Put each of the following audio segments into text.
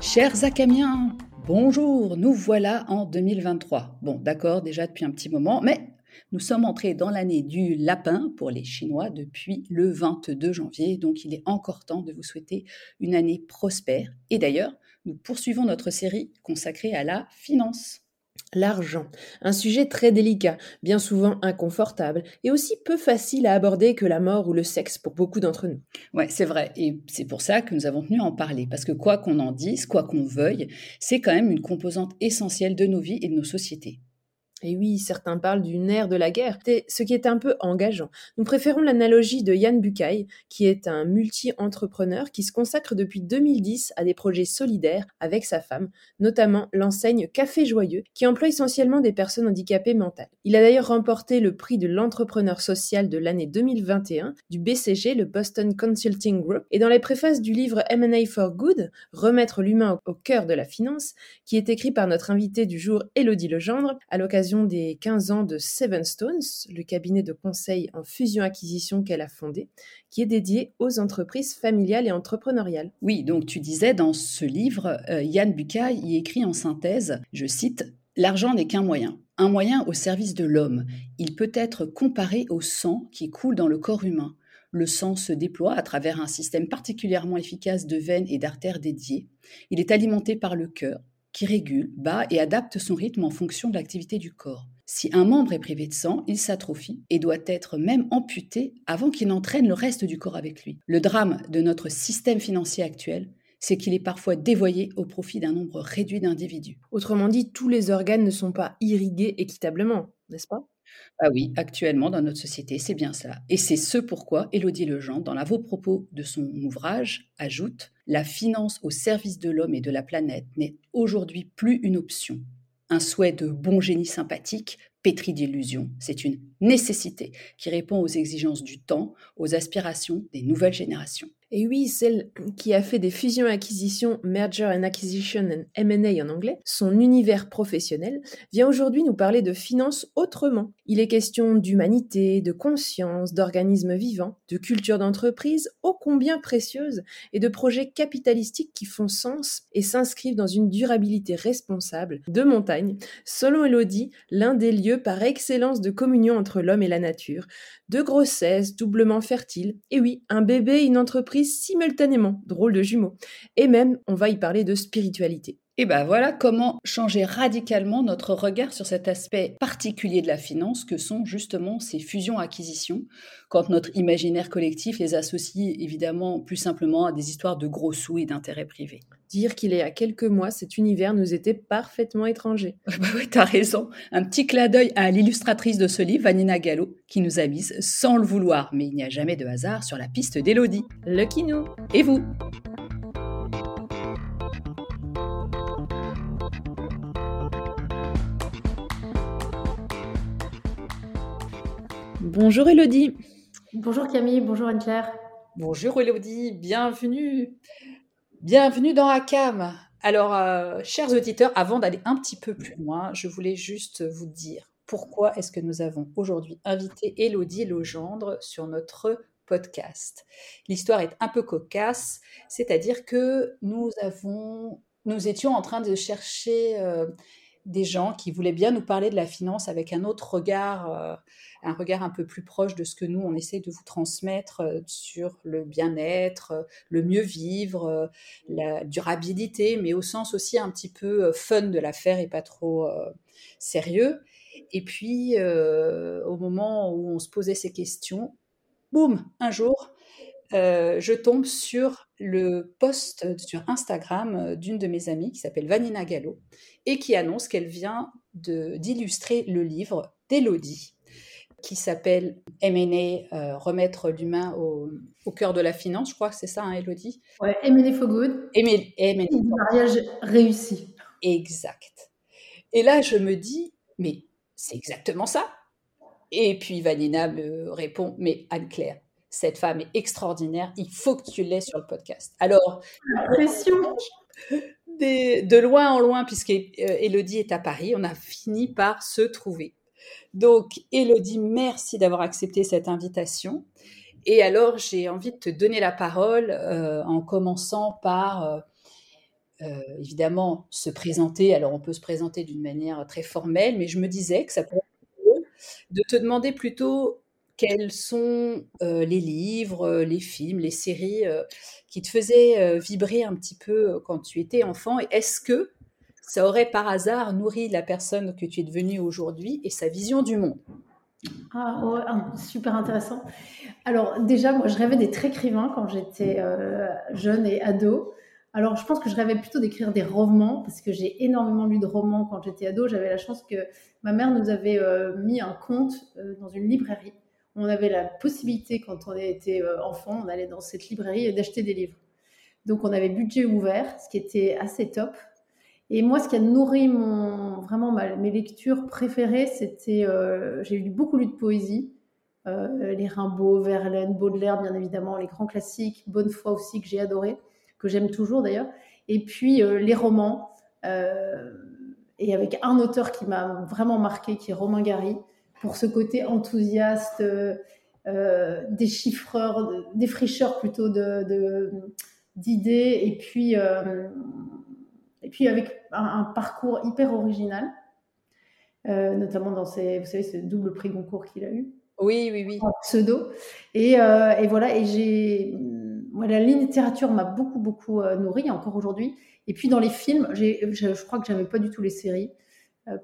Chers Acamiens, bonjour, nous voilà en 2023. Bon, d'accord, déjà depuis un petit moment, mais nous sommes entrés dans l'année du lapin pour les Chinois depuis le 22 janvier, donc il est encore temps de vous souhaiter une année prospère. Et d'ailleurs, nous poursuivons notre série consacrée à la finance. L'argent, un sujet très délicat, bien souvent inconfortable, et aussi peu facile à aborder que la mort ou le sexe pour beaucoup d'entre nous. Ouais, c'est vrai, et c'est pour ça que nous avons tenu à en parler, parce que quoi qu'on en dise, quoi qu'on veuille, c'est quand même une composante essentielle de nos vies et de nos sociétés. Et oui, certains parlent du nerf de la guerre, ce qui est un peu engageant. Nous préférons l'analogie de Yann Bucaille, qui est un multi-entrepreneur qui se consacre depuis 2010 à des projets solidaires avec sa femme, notamment l'enseigne Café Joyeux, qui emploie essentiellement des personnes handicapées mentales. Il a d'ailleurs remporté le prix de l'entrepreneur social de l'année 2021 du BCG, le Boston Consulting Group, et dans les préfaces du livre M&A for Good, Remettre l'humain au cœur de la finance, qui est écrit par notre invité du jour, Élodie Legendre, à l'occasion des 15 ans de Seven Stones, le cabinet de conseil en fusion-acquisition qu'elle a fondé, qui est dédié aux entreprises familiales et entrepreneuriales. Oui, donc tu disais dans ce livre, euh, Yann Bucaille y écrit en synthèse, je cite, L'argent n'est qu'un moyen, un moyen au service de l'homme. Il peut être comparé au sang qui coule dans le corps humain. Le sang se déploie à travers un système particulièrement efficace de veines et d'artères dédiées. Il est alimenté par le cœur, qui régule, bat et adapte son rythme en fonction de l'activité du corps. Si un membre est privé de sang, il s'atrophie et doit être même amputé avant qu'il n'entraîne le reste du corps avec lui. Le drame de notre système financier actuel, c'est qu'il est parfois dévoyé au profit d'un nombre réduit d'individus. Autrement dit, tous les organes ne sont pas irrigués équitablement, n'est-ce pas? Ah oui, actuellement dans notre société, c'est bien cela. Et c'est ce pourquoi Élodie Lejean, dans l'avant-propos de son ouvrage, ajoute La finance au service de l'homme et de la planète n'est aujourd'hui plus une option, un souhait de bon génie sympathique, pétri d'illusions. C'est une nécessité qui répond aux exigences du temps, aux aspirations des nouvelles générations. Et oui, celle qui a fait des fusions-acquisitions, merger and acquisition and M&A en anglais, son univers professionnel, vient aujourd'hui nous parler de finances autrement. Il est question d'humanité, de conscience, d'organismes vivants, de culture d'entreprise ô combien précieuse et de projets capitalistiques qui font sens et s'inscrivent dans une durabilité responsable de montagne, selon Elodie, l'un des lieux par excellence de communion entre l'homme et la nature, de grossesse doublement fertile, et oui, un bébé une entreprise simultanément, drôle de jumeaux. Et même, on va y parler de spiritualité. Et ben voilà comment changer radicalement notre regard sur cet aspect particulier de la finance que sont justement ces fusions-acquisitions, quand notre imaginaire collectif les associe évidemment plus simplement à des histoires de gros sous et d'intérêts privés. Dire qu'il y a quelques mois, cet univers nous était parfaitement étranger. bah oui, t'as raison. Un petit clin d'œil à l'illustratrice de ce livre, Vanina Gallo, qui nous a mis sans le vouloir, mais il n'y a jamais de hasard sur la piste d'Elodie. Lucky nous Et vous? Bonjour Elodie. Bonjour Camille, bonjour Anne-Claire. Bonjour Elodie, bienvenue. Bienvenue dans ACAM. Alors, euh, chers auditeurs, avant d'aller un petit peu plus loin, je voulais juste vous dire pourquoi est-ce que nous avons aujourd'hui invité Elodie Legendre sur notre podcast. L'histoire est un peu cocasse, c'est-à-dire que nous étions en train de chercher euh, des gens qui voulaient bien nous parler de la finance avec un autre regard, euh, un regard un peu plus proche de ce que nous, on essaie de vous transmettre euh, sur le bien-être, euh, le mieux vivre, la durabilité, mais au sens aussi un petit peu fun de l'affaire et pas trop sérieux. Et puis, au moment où on se posait ces questions, boum, un jour, je tombe sur le post sur Instagram d'une de mes amies qui s'appelle Vanina Gallo et qui annonce qu'elle vient d'illustrer le livre d'Elodie qui s'appelle M&A, euh, remettre l'humain au, cœur de la finance, je crois que c'est ça, hein, Elodie? Ouais, M&A for good. M&A, mariage réussi. Exact. Et là, je me dis, mais c'est exactement ça. Et puis Vanina me répond, mais Anne-Claire, Cette femme est extraordinaire. Il faut que tu l'aies sur le podcast. Alors, pression. de loin en loin, puisque Elodie est à Paris, on a fini par se trouver. Donc, Elodie, merci d'avoir accepté cette invitation. Et alors, j'ai envie de te donner la parole euh, en commençant par, euh, euh, évidemment, se présenter. Alors, on peut se présenter d'une manière très formelle, mais je me disais que ça pourrait être de te demander plutôt quels sont les livres, les films, les séries qui te faisaient vibrer un petit peu quand tu étais enfant? Et est-ce que ça aurait par hasard nourri la personne que tu es devenue aujourd'hui et sa vision du monde? Ah, super intéressant. Alors déjà, moi, je rêvais d'être écrivain quand j'étais euh, jeune et ado. Alors, je pense que je rêvais plutôt d'écrire des romans parce que j'ai énormément lu de romans quand j'étais ado. J'avais la chance que ma mère nous avait euh, mis un compte euh, dans une librairie. On avait la possibilité, quand on était enfant, on allait dans cette librairie et d'acheter des livres. Donc, on avait budget ouvert, ce qui était assez top. Et moi, ce qui a nourri mon, vraiment mes lectures préférées, c'était, euh, j'ai lu beaucoup lu de poésie, euh, les Rimbaud, Verlaine, Baudelaire, bien évidemment, les grands classiques, Bonnefoy aussi que j'ai adoré, que j'aime toujours d'ailleurs, et puis euh, les romans, et avec un auteur qui m'a vraiment marqué, qui est Romain Gary, pour ce côté enthousiaste, déchiffreur, défricheur plutôt de, d'idées, et puis et puis avec un, parcours hyper original, euh, notamment dans ces, vous savez, ce double prix Goncourt qu'il a eu. Oui, oui, oui. En pseudo. Et, euh, et voilà, et j'ai. la littérature m'a beaucoup, beaucoup euh, nourri, encore aujourd'hui. Et puis dans les films, je, je crois que j'aimais pas du tout les séries,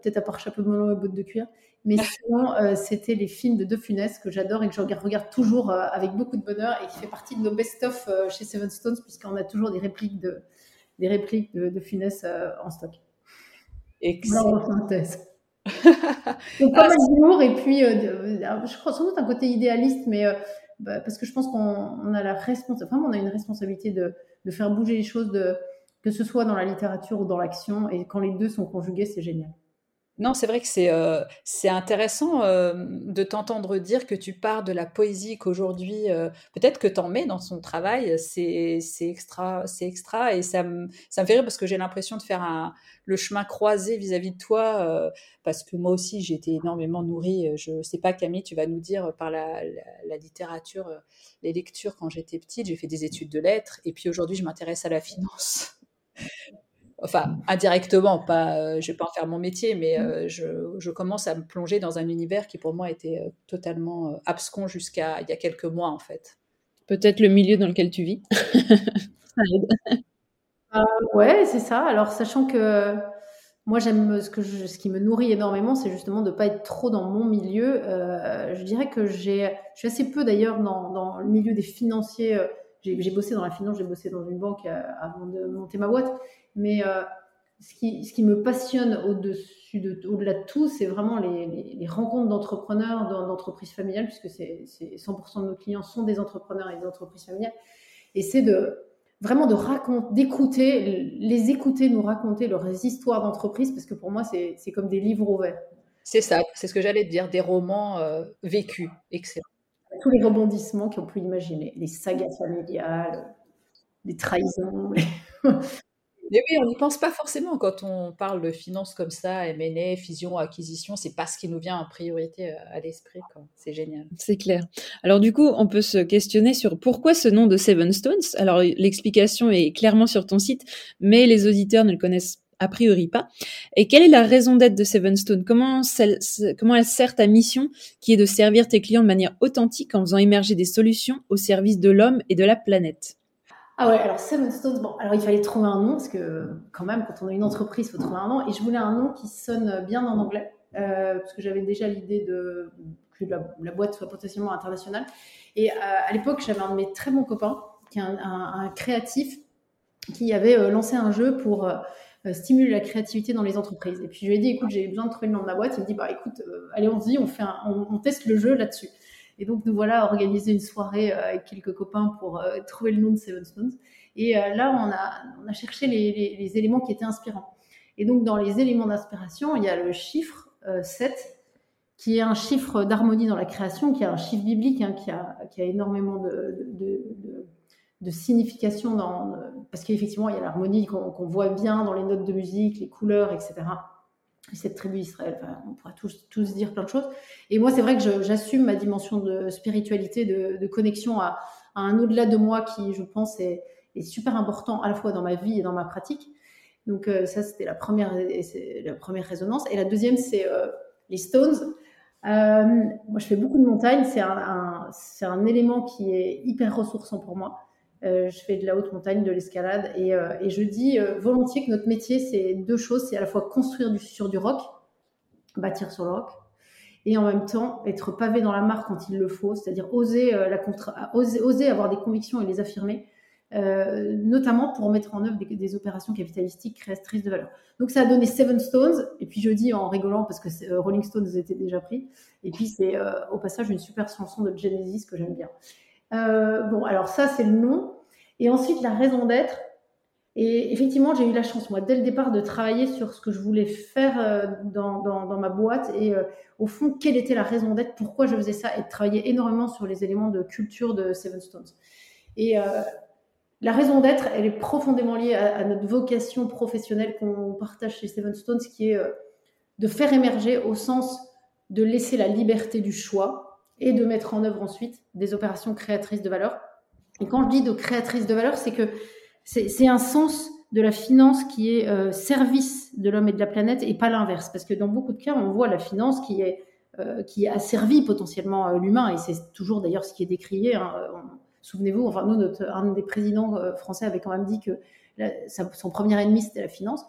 peut-être à part Chapeau de melon et bottes de cuir. Mais sinon, c'était les films de De Funès que j'adore et que je regarde toujours avec beaucoup de bonheur et qui fait partie de nos best-of chez Seven Stones, puisqu'on a toujours des répliques de, des répliques de, de Funès euh, en stock. Excellent. synthèse. Donc pas mal d'humour et puis euh, je crois sans doute un côté idéaliste, mais euh, bah, parce que je pense qu'on a la responsabilité, enfin, on a une responsabilité de, de, faire bouger les choses, de, que ce soit dans la littérature ou dans l'action, et quand les deux sont conjugués, c'est génial. Non, c'est vrai que c'est euh, intéressant euh, de t'entendre dire que tu pars de la poésie qu'aujourd'hui, euh, peut-être que tu en mets dans son travail, c'est extra, extra et ça me, ça me fait rire parce que j'ai l'impression de faire le chemin croisé vis-à-vis de toi parce que moi aussi j'ai été énormément nourrie. Je sais pas Camille, tu vas nous dire par la, la littérature, les lectures quand j'étais petite, j'ai fait des études de lettres et puis aujourd'hui je m'intéresse à la finance enfin indirectement, pas, euh, je vais pas en faire mon métier, mais euh, je, commence à me plonger dans un univers qui pour moi était euh, totalement abscon jusqu'à il y a quelques mois en fait. Peut-être le milieu dans lequel tu vis. ouais, c'est ça. Alors sachant que moi j'aime ce, que ce qui me nourrit énormément, c'est justement de ne pas être trop dans mon milieu. je dirais que j'ai, je suis assez peu d'ailleurs dans, dans, le milieu des financiers. J'ai bossé dans la finance, j'ai bossé dans une banque avant de monter ma boîte. Mais euh, ce, qui, me passionne au-dessus de, au-delà de tout, c'est vraiment les, rencontres d'entrepreneurs, d'entreprises familiales, puisque c'est, 100% de nos clients sont des entrepreneurs et des entreprises familiales. Et c'est de vraiment de raconter, d'écouter, les écouter nous raconter leurs histoires d'entreprise, parce que pour moi, c'est comme des livres ouverts. C'est ça, c'est ce que j'allais te dire, des romans euh, vécus, excellent. Tous les rebondissements qu'on peut imaginer, les sagas familiales, les trahisons, Mais oui, on n'y pense pas forcément quand on parle de finances comme ça, M&A, fusion, acquisition, c'est pas ce qui nous vient en priorité euh, à l'esprit. C'est génial. C'est clair. Alors du coup, on peut se questionner sur pourquoi ce nom de Seven Stones? Alors l'explication est clairement sur ton site, mais les auditeurs ne le connaissent a priori pas. Et quelle est la raison d'être de Seven Stones comment, comment elle sert ta mission qui est de servir tes clients de manière authentique en faisant émerger des solutions au service de l'homme et de la planète? Ah ouais, alors Seven Stones, bon, alors il fallait trouver un nom, parce que quand même, quand on a une entreprise, il faut trouver un nom. Et je voulais un nom qui sonne bien en anglais, euh, parce que j'avais déjà l'idée de que la, boîte soit potentiellement internationale. Et euh, à l'époque, j'avais un de mes très bons copains, qui est un, créatif, qui avait euh, lancé un jeu pour stimuler la créativité dans les entreprises. Et puis je lui ai dit, écoute, j'ai besoin de trouver le nom de ma boîte. Il me dit, bah écoute, allez, on se dit, on, fait on teste le jeu là-dessus. Et donc, nous voilà organisé une soirée euh, avec quelques copains pour euh, trouver le nom de Seven Stones. Et euh, là, on a, on a cherché les, éléments qui étaient inspirants. Et donc, dans les éléments d'inspiration, il y a le chiffre 7 qui est un chiffre d'harmonie dans la création, qui est un chiffre biblique, hein, qui, a, qui, a, énormément de, signification, dans, parce qu'effectivement, il y a l'harmonie qu'on voit bien dans les notes de musique, les couleurs, etc. cette tribu d'Israël, on pourra tous, tous, dire plein de choses. Et moi, c'est vrai que j'assume ma dimension de spiritualité, de, connexion à, un au-delà de moi qui, je pense, est, super important à la fois dans ma vie et dans ma pratique. Donc euh, ça, c'était la première, la première résonance. Et la deuxième, c'est euh, les Stones. Euh, moi, je fais beaucoup de montagne. C'est un, c'est un, élément qui est hyper ressourçant pour moi. Euh, je fais de la haute montagne, de l'escalade, et, euh, je dis volontiers que notre métier, c'est deux choses. C'est à la fois construire du, sur du roc, bâtir sur le roc, et en même temps être pavé dans la mare quand il le faut, c'est-à-dire oser, avoir des convictions et les affirmer. Euh, notamment pour mettre en œuvre des, opérations capitalistiques créatrices de valeur. Donc ça a donné Seven Stones, et puis je dis en rigolant parce que euh, Rolling Stones étaient déjà pris, et puis c'est euh, au passage une super chanson de Genesis que j'aime bien. bon, alors ça c'est le nom, et ensuite la raison d'être. Et effectivement, j'ai eu la chance, moi, dès le départ, de travailler sur ce que je voulais faire dans, dans, ma boîte et au fond, quelle était la raison d'être, pourquoi je faisais ça, et de travailler énormément sur les éléments de culture de Seven Stones. Et la raison d'être, elle est profondément liée à, notre vocation professionnelle qu'on partage chez Seven Stones, qui est euh, de faire émerger au sens de laisser la liberté du choix et de mettre en œuvre ensuite des opérations créatrices de valeur. Et quand je dis de créatrices de valeur, c'est que c'est un sens de la finance qui est euh, service de l'homme et de la planète et pas l'inverse. Parce que dans beaucoup de cas, on voit la finance qui est euh, qui asservie potentiellement l'humain, et c'est toujours d'ailleurs ce qui est décrié. Hein, Souvenez-vous, enfin, nous, un des présidents euh, français avait quand même dit que son premier ennemi, c'était la finance.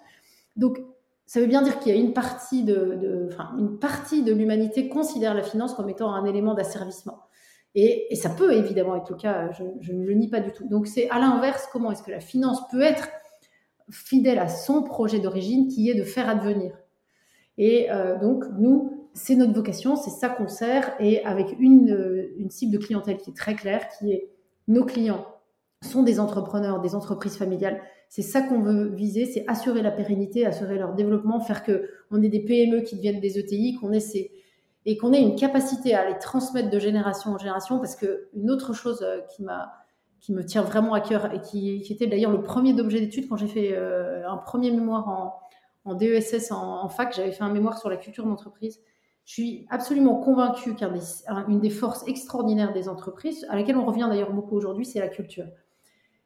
Donc, ça veut bien dire qu'il y a une partie de, enfin, une partie de l'humanité considère la finance comme étant un élément d'asservissement. Et, ça peut évidemment être le cas, je, ne le nie pas du tout. Donc c'est à l'inverse, comment est-ce que la finance peut être fidèle à son projet d'origine qui est de faire advenir. Et euh, donc nous, c'est notre vocation, c'est ça qu'on sert, et avec une, une cible de clientèle qui est très claire, qui est nos clients sont des entrepreneurs, des entreprises familiales. C'est ça qu'on veut viser, c'est assurer la pérennité, assurer leur développement, faire que on ait des PME qui deviennent des ETI, qu'on ait ces, et qu'on ait une capacité à les transmettre de génération en génération. Parce que une autre chose euh, qui m'a qui me tient vraiment à cœur et qui, était d'ailleurs le premier d'objet d'étude quand j'ai fait euh, un premier mémoire en, DESS en, en fac, j'avais fait un mémoire sur la culture d'entreprise. Je suis absolument convaincue qu'une des, forces extraordinaires des entreprises, à laquelle on revient d'ailleurs beaucoup aujourd'hui, c'est la culture.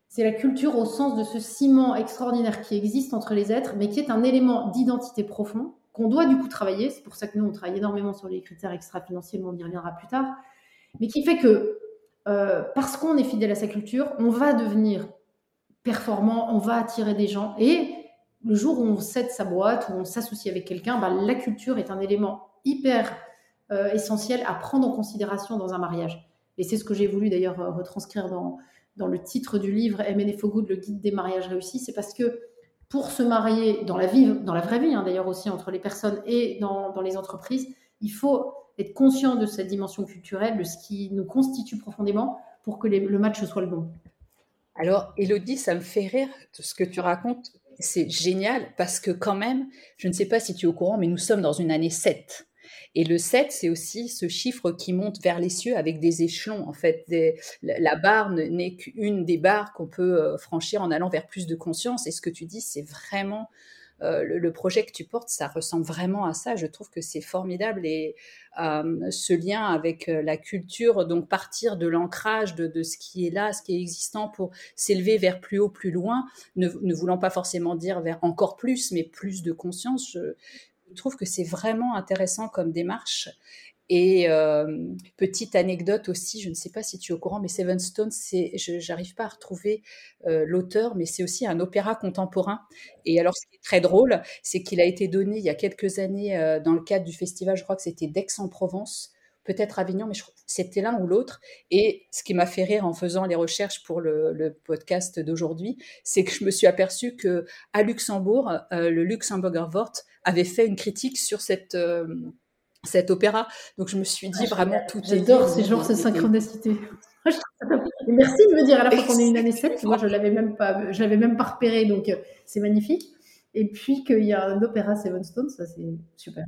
C'est la culture au sens de ce ciment extraordinaire qui existe entre les êtres, mais qui est un élément d'identité profond qu'on doit du coup travailler. C'est pour ça que nous, on travaille énormément sur les critères extra-financiers, mais on y reviendra plus tard. Mais qui fait que, euh, parce qu'on est fidèle à sa culture, on va devenir performant, on va attirer des gens. Et le jour où on cède sa boîte, où on s'associe avec quelqu'un, bah, la culture est un élément hyper euh, essentiel à prendre en considération dans un mariage. Et c'est ce que j'ai voulu d'ailleurs retranscrire dans, dans le titre du livre MNF for Good, le guide des mariages réussis. C'est parce que pour se marier dans la vie, dans la vraie vie hein, d'ailleurs aussi entre les personnes et dans, les entreprises, il faut être conscient de cette dimension culturelle, de ce qui nous constitue profondément pour que le match soit le bon. Alors, Elodie, ça me fait rire de ce que tu racontes. C'est génial parce que quand même, je ne sais pas si tu es au courant, mais nous sommes dans une année 7. Et le 7, c'est aussi ce chiffre qui monte vers les cieux avec des échelons. En fait, la barre n'est qu'une des barres qu'on peut euh, franchir en allant vers plus de conscience. Et ce que tu dis, c'est vraiment euh, le, projet que tu portes, ça ressemble vraiment à ça. Je trouve que c'est formidable et euh, ce lien avec la culture, donc partir de l'ancrage de, ce qui est là, ce qui est existant pour s'élever vers plus haut, plus loin, ne, voulant pas forcément dire vers encore plus, mais plus de conscience. Je, je trouve que c'est vraiment intéressant comme démarche. Et euh, petite anecdote aussi, je ne sais pas si tu es au courant, mais Seven Stones, c'est, je n'arrive pas à retrouver euh, l'auteur, mais c'est aussi un opéra contemporain. Et alors, ce qui est très drôle, c'est qu'il a été donné il y a quelques années euh, dans le cadre du festival, je crois que c'était d'Aix-en-Provence, peut-être Avignon, mais c'était l'un ou l'autre. Et ce qui m'a fait rire en faisant les recherches pour le, podcast d'aujourd'hui, c'est que je me suis aperçue que à Luxembourg, le Luxemburger Wort avait fait une critique sur cette euh, cet opéra. Donc je me suis dit ah, vraiment tout J'adore ces genres de synchronicité. merci de me dire à la fois qu'on est une année 7, moi je l'avais même pas, je l'avais même pas repéré, donc euh, c'est magnifique. Et puis qu'il y a un opéra Seven Stones, ça c'est super.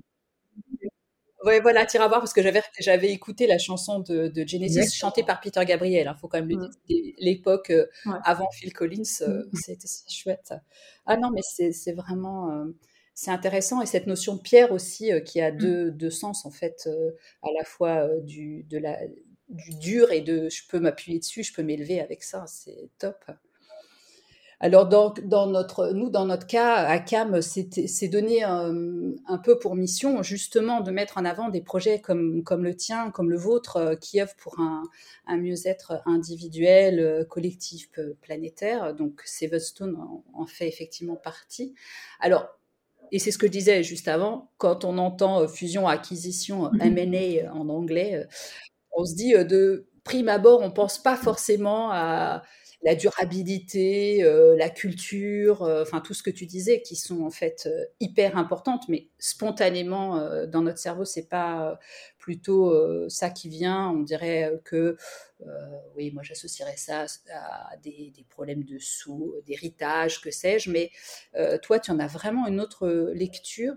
Voilà, tire à voir parce que j'avais j'avais écouté la chanson de, de Genesis chantée par Peter Gabriel. Il hein, faut quand même le mm. dire. L'époque euh, avant Phil Collins, euh, mm. c'était chouette. Ah non, mais c'est vraiment euh, c'est intéressant et cette notion de pierre aussi qui a mm. deux, deux, sens en fait, à la fois du de la du dur et de je peux m'appuyer dessus, je peux m'élever avec ça. C'est top. Alors, dans, notre, nous, dans notre cas, à CAM, c'est donné un, peu pour mission, justement, de mettre en avant des projets comme, comme le tien, comme le vôtre, euh, qui œuvrent pour un, mieux-être individuel, euh, collectif, euh, planétaire. Donc, Sevenstone en, en fait effectivement partie. Alors, et c'est ce que je disais juste avant, quand on entend fusion-acquisition, M&A en anglais, on se dit de prime abord, on pense pas forcément à la durabilité, euh, la culture, euh, enfin tout ce que tu disais, qui sont en fait euh, hyper importantes, mais spontanément dans notre cerveau, c'est pas plutôt ça qui vient. On dirait que oui, moi j'associerais ça à des, des, problèmes de sous, d'héritage, que sais-je, mais toi tu en as vraiment une autre lecture.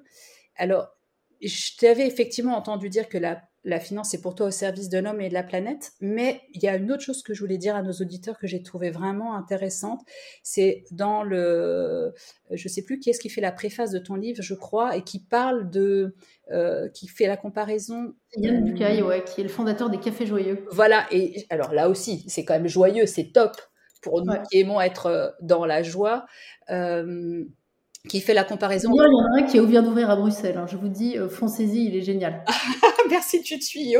Alors, je t'avais effectivement entendu dire que la la finance est pour toi au service de l'homme et de la planète. Mais il y a une autre chose que je voulais dire à nos auditeurs que j'ai trouvé vraiment intéressante. C'est dans le, je sais plus qui est-ce qui fait la préface de ton livre, je crois, et qui parle de, euh, qui fait la comparaison. Yann Bucaille, ouais, qui est le fondateur des Cafés Joyeux. Voilà. Et alors là aussi, c'est quand même joyeux, c'est top pour nous qui aimons être euh, dans la joie. Euh, qui fait la comparaison. Il y en a un qui vient d'ouvrir à Bruxelles. Hein. Je vous dis, euh, foncez-y, il est génial. Merci, tu te suis,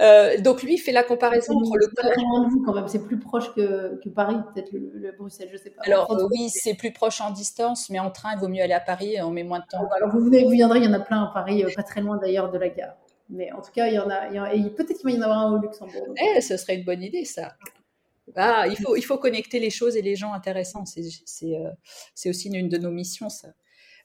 euh, donc lui il fait la comparaison entre le même, c'est plus proche que, que Paris, peut-être le, Bruxelles, je sais pas. Alors oui, c'est plus proche en distance, mais en train il vaut mieux aller à Paris, on met moins de temps. alors vous venez, vous viendrez, il y en a plein à Paris, euh, pas très loin d'ailleurs de la gare. Mais en tout cas, il y en a, et peut-être qu'il va y en avoir un au Luxembourg. Eh, ce serait une bonne idée ça. Ah, il, faut, il faut connecter les choses et les gens intéressants. C'est euh, aussi une de nos missions, ça.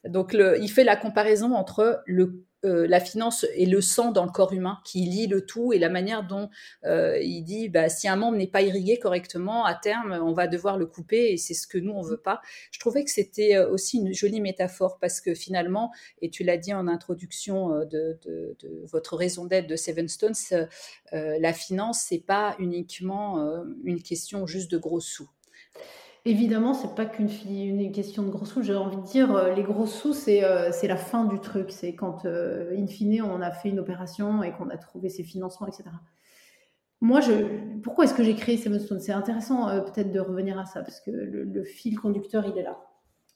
Donc, le, il fait la comparaison entre le euh, la finance et le sang dans le corps humain qui lie le tout et la manière dont euh, il dit bah, si un membre n'est pas irrigué correctement, à terme, on va devoir le couper et c'est ce que nous, on veut pas. Je trouvais que c'était euh, aussi une jolie métaphore parce que finalement, et tu l'as dit en introduction de, votre raison d'être de Seven Stones, la finance, c'est pas uniquement une question juste de gros sous. Évidemment, c'est pas qu'une une question de gros sous. J'ai envie de dire, euh, les gros sous, c'est euh, c'est la fin du truc. C'est quand, euh, in fine, on a fait une opération et qu'on a trouvé ses financements, etc. Moi, pourquoi est-ce que j'ai créé Stone C'est intéressant peut-être de revenir à ça, parce que le, fil conducteur, il est là.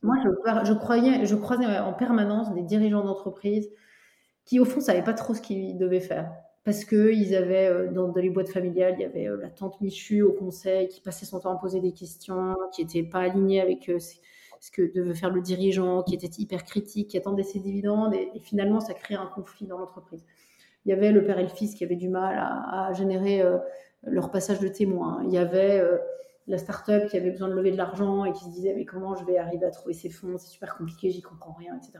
Moi, je, croyais, je croisais en permanence des dirigeants d'entreprise qui, au fond, savaient pas trop ce qu'ils devaient faire parce qu'ils avaient, euh, dans, les boîtes familiales, il y avait euh, la tante Michu au conseil qui passait son temps à poser des questions, qui n'était pas alignée avec euh, ce que devait faire le dirigeant, qui était hyper critique, qui attendait ses dividendes, et, finalement, ça crée un conflit dans l'entreprise. Il y avait le père et le fils qui avaient du mal à, générer leur passage de témoin. Il y avait la start-up qui avait besoin de lever de l'argent et qui se disait mais comment je vais arriver à trouver ces fonds, c'est super compliqué, j'y comprends rien, etc.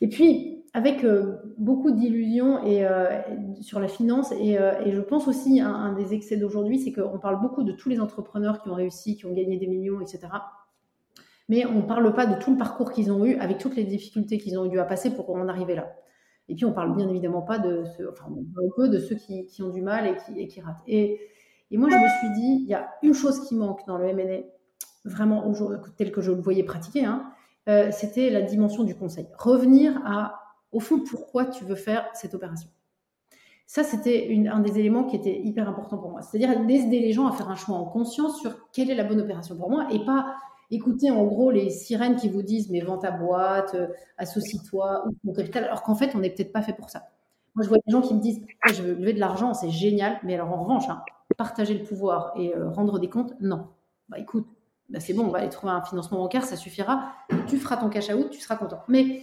Et puis, avec euh, beaucoup d'illusions et, euh, sur la finance, et, euh, et je pense aussi un, un des excès d'aujourd'hui, c'est qu'on parle beaucoup de tous les entrepreneurs qui ont réussi, qui ont gagné des millions, etc. Mais on ne parle pas de tout le parcours qu'ils ont eu, avec toutes les difficultés qu'ils ont dû à passer pour en arriver là. Et puis, on parle bien évidemment pas de, ceux, peu de ceux qui, qui, ont du mal et qui, et qui ratent. Et, et, moi, je me suis dit, il y a une chose qui manque dans le M&A, vraiment tel que je le voyais pratiquer, hein, euh, c'était la dimension du conseil. Revenir à, au fond, pourquoi tu veux faire cette opération. Ça, c'était un des éléments qui était hyper important pour moi. C'est-à-dire aider les gens à faire un choix en conscience sur quelle est la bonne opération pour moi et pas écouter en gros les sirènes qui vous disent mais vends ta boîte, euh, associe-toi ou mon capital, alors qu'en fait, on n'est peut-être pas fait pour ça. Moi, je vois des gens qui me disent je veux lever de l'argent, c'est génial, mais alors en revanche, hein, partager le pouvoir et euh, rendre des comptes, non. Bah écoute, bah, c'est bon, on va aller trouver un financement bancaire, ça suffira. Tu feras ton cash out, tu seras content. Mais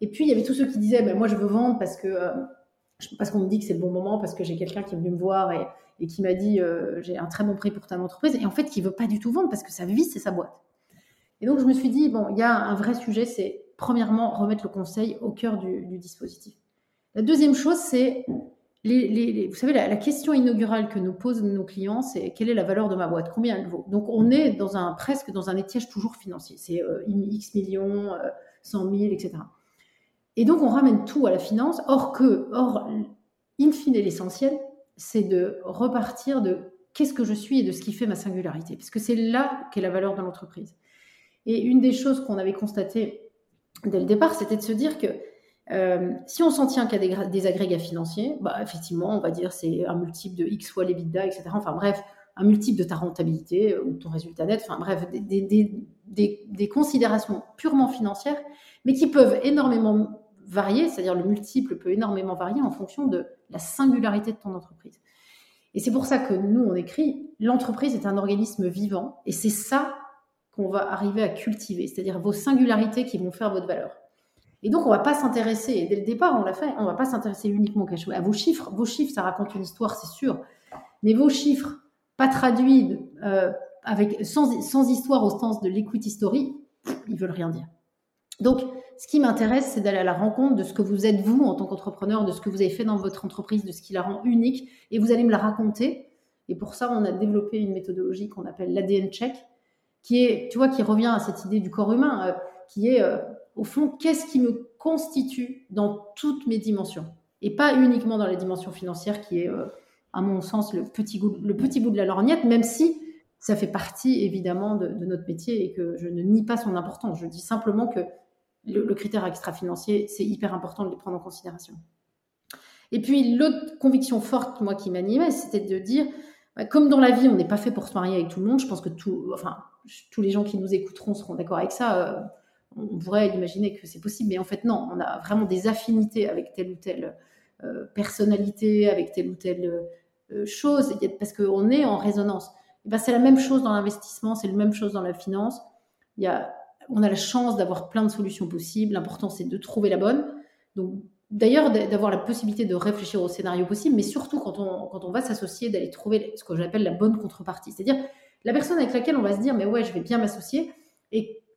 et puis il y avait tous ceux qui disaient, bah, moi je veux vendre parce que euh, parce qu'on me dit que c'est le bon moment, parce que j'ai quelqu'un qui est venu me voir et, qui m'a dit euh, j'ai un très bon prix pour ta entreprise, et en fait qui veut pas du tout vendre parce que sa vie c'est sa boîte. Et donc je me suis dit bon, il y a un vrai sujet, c'est premièrement remettre le conseil au cœur du dispositif. La deuxième chose, c'est vous savez, la, question inaugurale que nous posent nos clients, c'est quelle est la valeur de ma boîte? Combien elle vaut? Donc, on est dans un, presque dans un étiage toujours financier. C'est euh, X millions, 100 euh, 000, etc. Et donc, on ramène tout à la finance, or que, or, in fine, l'essentiel, c'est de repartir de qu'est-ce que je suis et de ce qui fait ma singularité, parce que c'est là qu'est la valeur de l'entreprise. Et une des choses qu'on avait constatées dès le départ, c'était de se dire que euh, si on s'en tient qu'à des, agrégats financiers, bah, effectivement, on va dire c'est un multiple de X fois l'EBITDA, etc. Enfin bref, un multiple de ta rentabilité ou ton résultat net, enfin bref, des, considérations purement financières, mais qui peuvent énormément varier, c'est-à-dire le multiple peut énormément varier en fonction de la singularité de ton entreprise. Et c'est pour ça que nous, on écrit, l'entreprise est un organisme vivant, et c'est ça qu'on va arriver à cultiver, c'est-à-dire vos singularités qui vont faire votre valeur. Et donc, on ne va pas s'intéresser, et dès le départ, on l'a fait, on ne va pas s'intéresser uniquement à vos chiffres. Vos chiffres, ça raconte une histoire, c'est sûr, mais vos chiffres, pas traduits euh, avec, sans, sans, histoire au sens de l'equity story, ils veulent rien dire. Donc, ce qui m'intéresse, c'est d'aller à la rencontre de ce que vous êtes vous en tant qu'entrepreneur, de ce que vous avez fait dans votre entreprise, de ce qui la rend unique, et vous allez me la raconter. Et pour ça, on a développé une méthodologie qu'on appelle l'ADN check, qui est, tu vois, qui revient à cette idée du corps humain, euh, qui est, euh, au fond, qu'est-ce qui me constitue dans toutes mes dimensions, et pas uniquement dans la dimension financière, qui est, euh, à mon sens, le petit, le petit bout de la lorgnette, même si ça fait partie évidemment de, notre métier et que je ne nie pas son importance. Je dis simplement que le, critère extra-financier, c'est hyper important de les prendre en considération. Et puis l'autre conviction forte, moi, qui m'animait, c'était de dire, bah, comme dans la vie, on n'est pas fait pour se marier avec tout le monde, je pense que enfin, tous les gens qui nous écouteront seront d'accord avec ça. Euh, on pourrait imaginer que c'est possible, mais en fait, non, on a vraiment des affinités avec telle ou telle euh, personnalité, avec telle ou telle euh, chose, parce qu'on est en résonance. Ben, c'est la même chose dans l'investissement, c'est la même chose dans la finance. On a la chance d'avoir plein de solutions possibles. L'important, c'est de trouver la bonne. Donc, d'ailleurs, d'avoir la possibilité de réfléchir au scénario possible, mais surtout quand on, quand on va s'associer, d'aller trouver ce que j'appelle la bonne contrepartie. C'est-à-dire la personne avec laquelle on va se dire, mais ouais, je vais bien m'associer.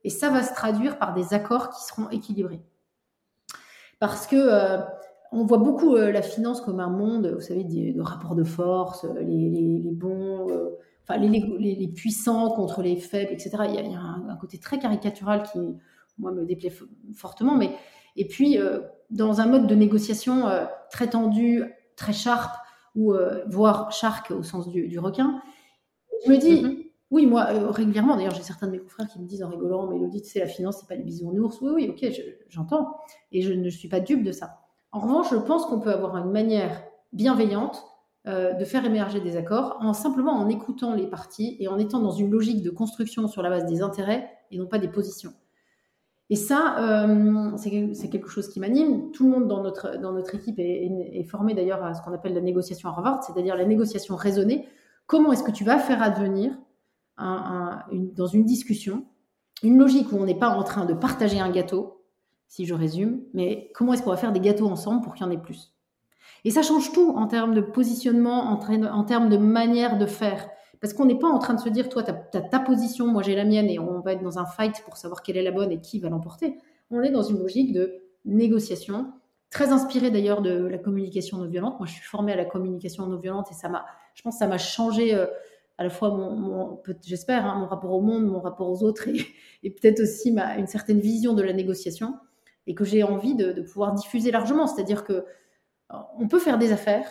Et, ça va se traduire par des accords qui seront équilibrés. Parce que euh, on voit beaucoup euh, la finance comme un monde, vous savez, de rapports de force, les, bons, euh, enfin, les, puissants contre les faibles, etc. Il y a, un, côté très caricatural qui, moi, me déplaît fortement. Mais, et puis, euh, dans un mode de négociation euh, très tendu, très sharp, ou euh, voire shark au sens du, requin, je me dis, mm-hmm. Oui, moi, régulièrement, d'ailleurs, j'ai certains de mes confrères qui me disent en rigolant, mais Elodie, c'est la finance, c'est pas les bisounours. Oui, oui, ok, j'entends. et je ne suis pas dupe de ça. En revanche, je pense qu'on peut avoir une manière bienveillante euh, de faire émerger des accords en simplement en écoutant les parties et en étant dans une logique de construction sur la base des intérêts et non pas des positions. Et ça, euh, c'est quelque chose qui m'anime. Tout le monde dans notre, dans notre équipe est, formé d'ailleurs à ce qu'on appelle la négociation Harvard, c'est-à-dire la négociation raisonnée. Comment est-ce que tu vas faire advenir dans une discussion une logique où on n'est pas en train de partager un gâteau, si je résume, mais comment est-ce qu'on va faire des gâteaux ensemble pour qu'il y en ait plus? Et ça change tout en termes de positionnement, en, termes de manière de faire. Parce qu'on n'est pas en train de se dire, toi, tu as, ta position, moi j'ai la mienne, et on va être dans un fight pour savoir quelle est la bonne et qui va l'emporter. On est dans une logique de négociation, très inspirée d'ailleurs de la communication non violente. Moi, je suis formée à la communication non violente et ça m'a, je pense ça m'a changé euh, à la fois mon, j'espère, hein, mon rapport au monde, mon rapport aux autres et, peut-être aussi ma, une certaine vision de la négociation et que j'ai envie de, pouvoir diffuser largement. C'est-à-dire que on peut faire des affaires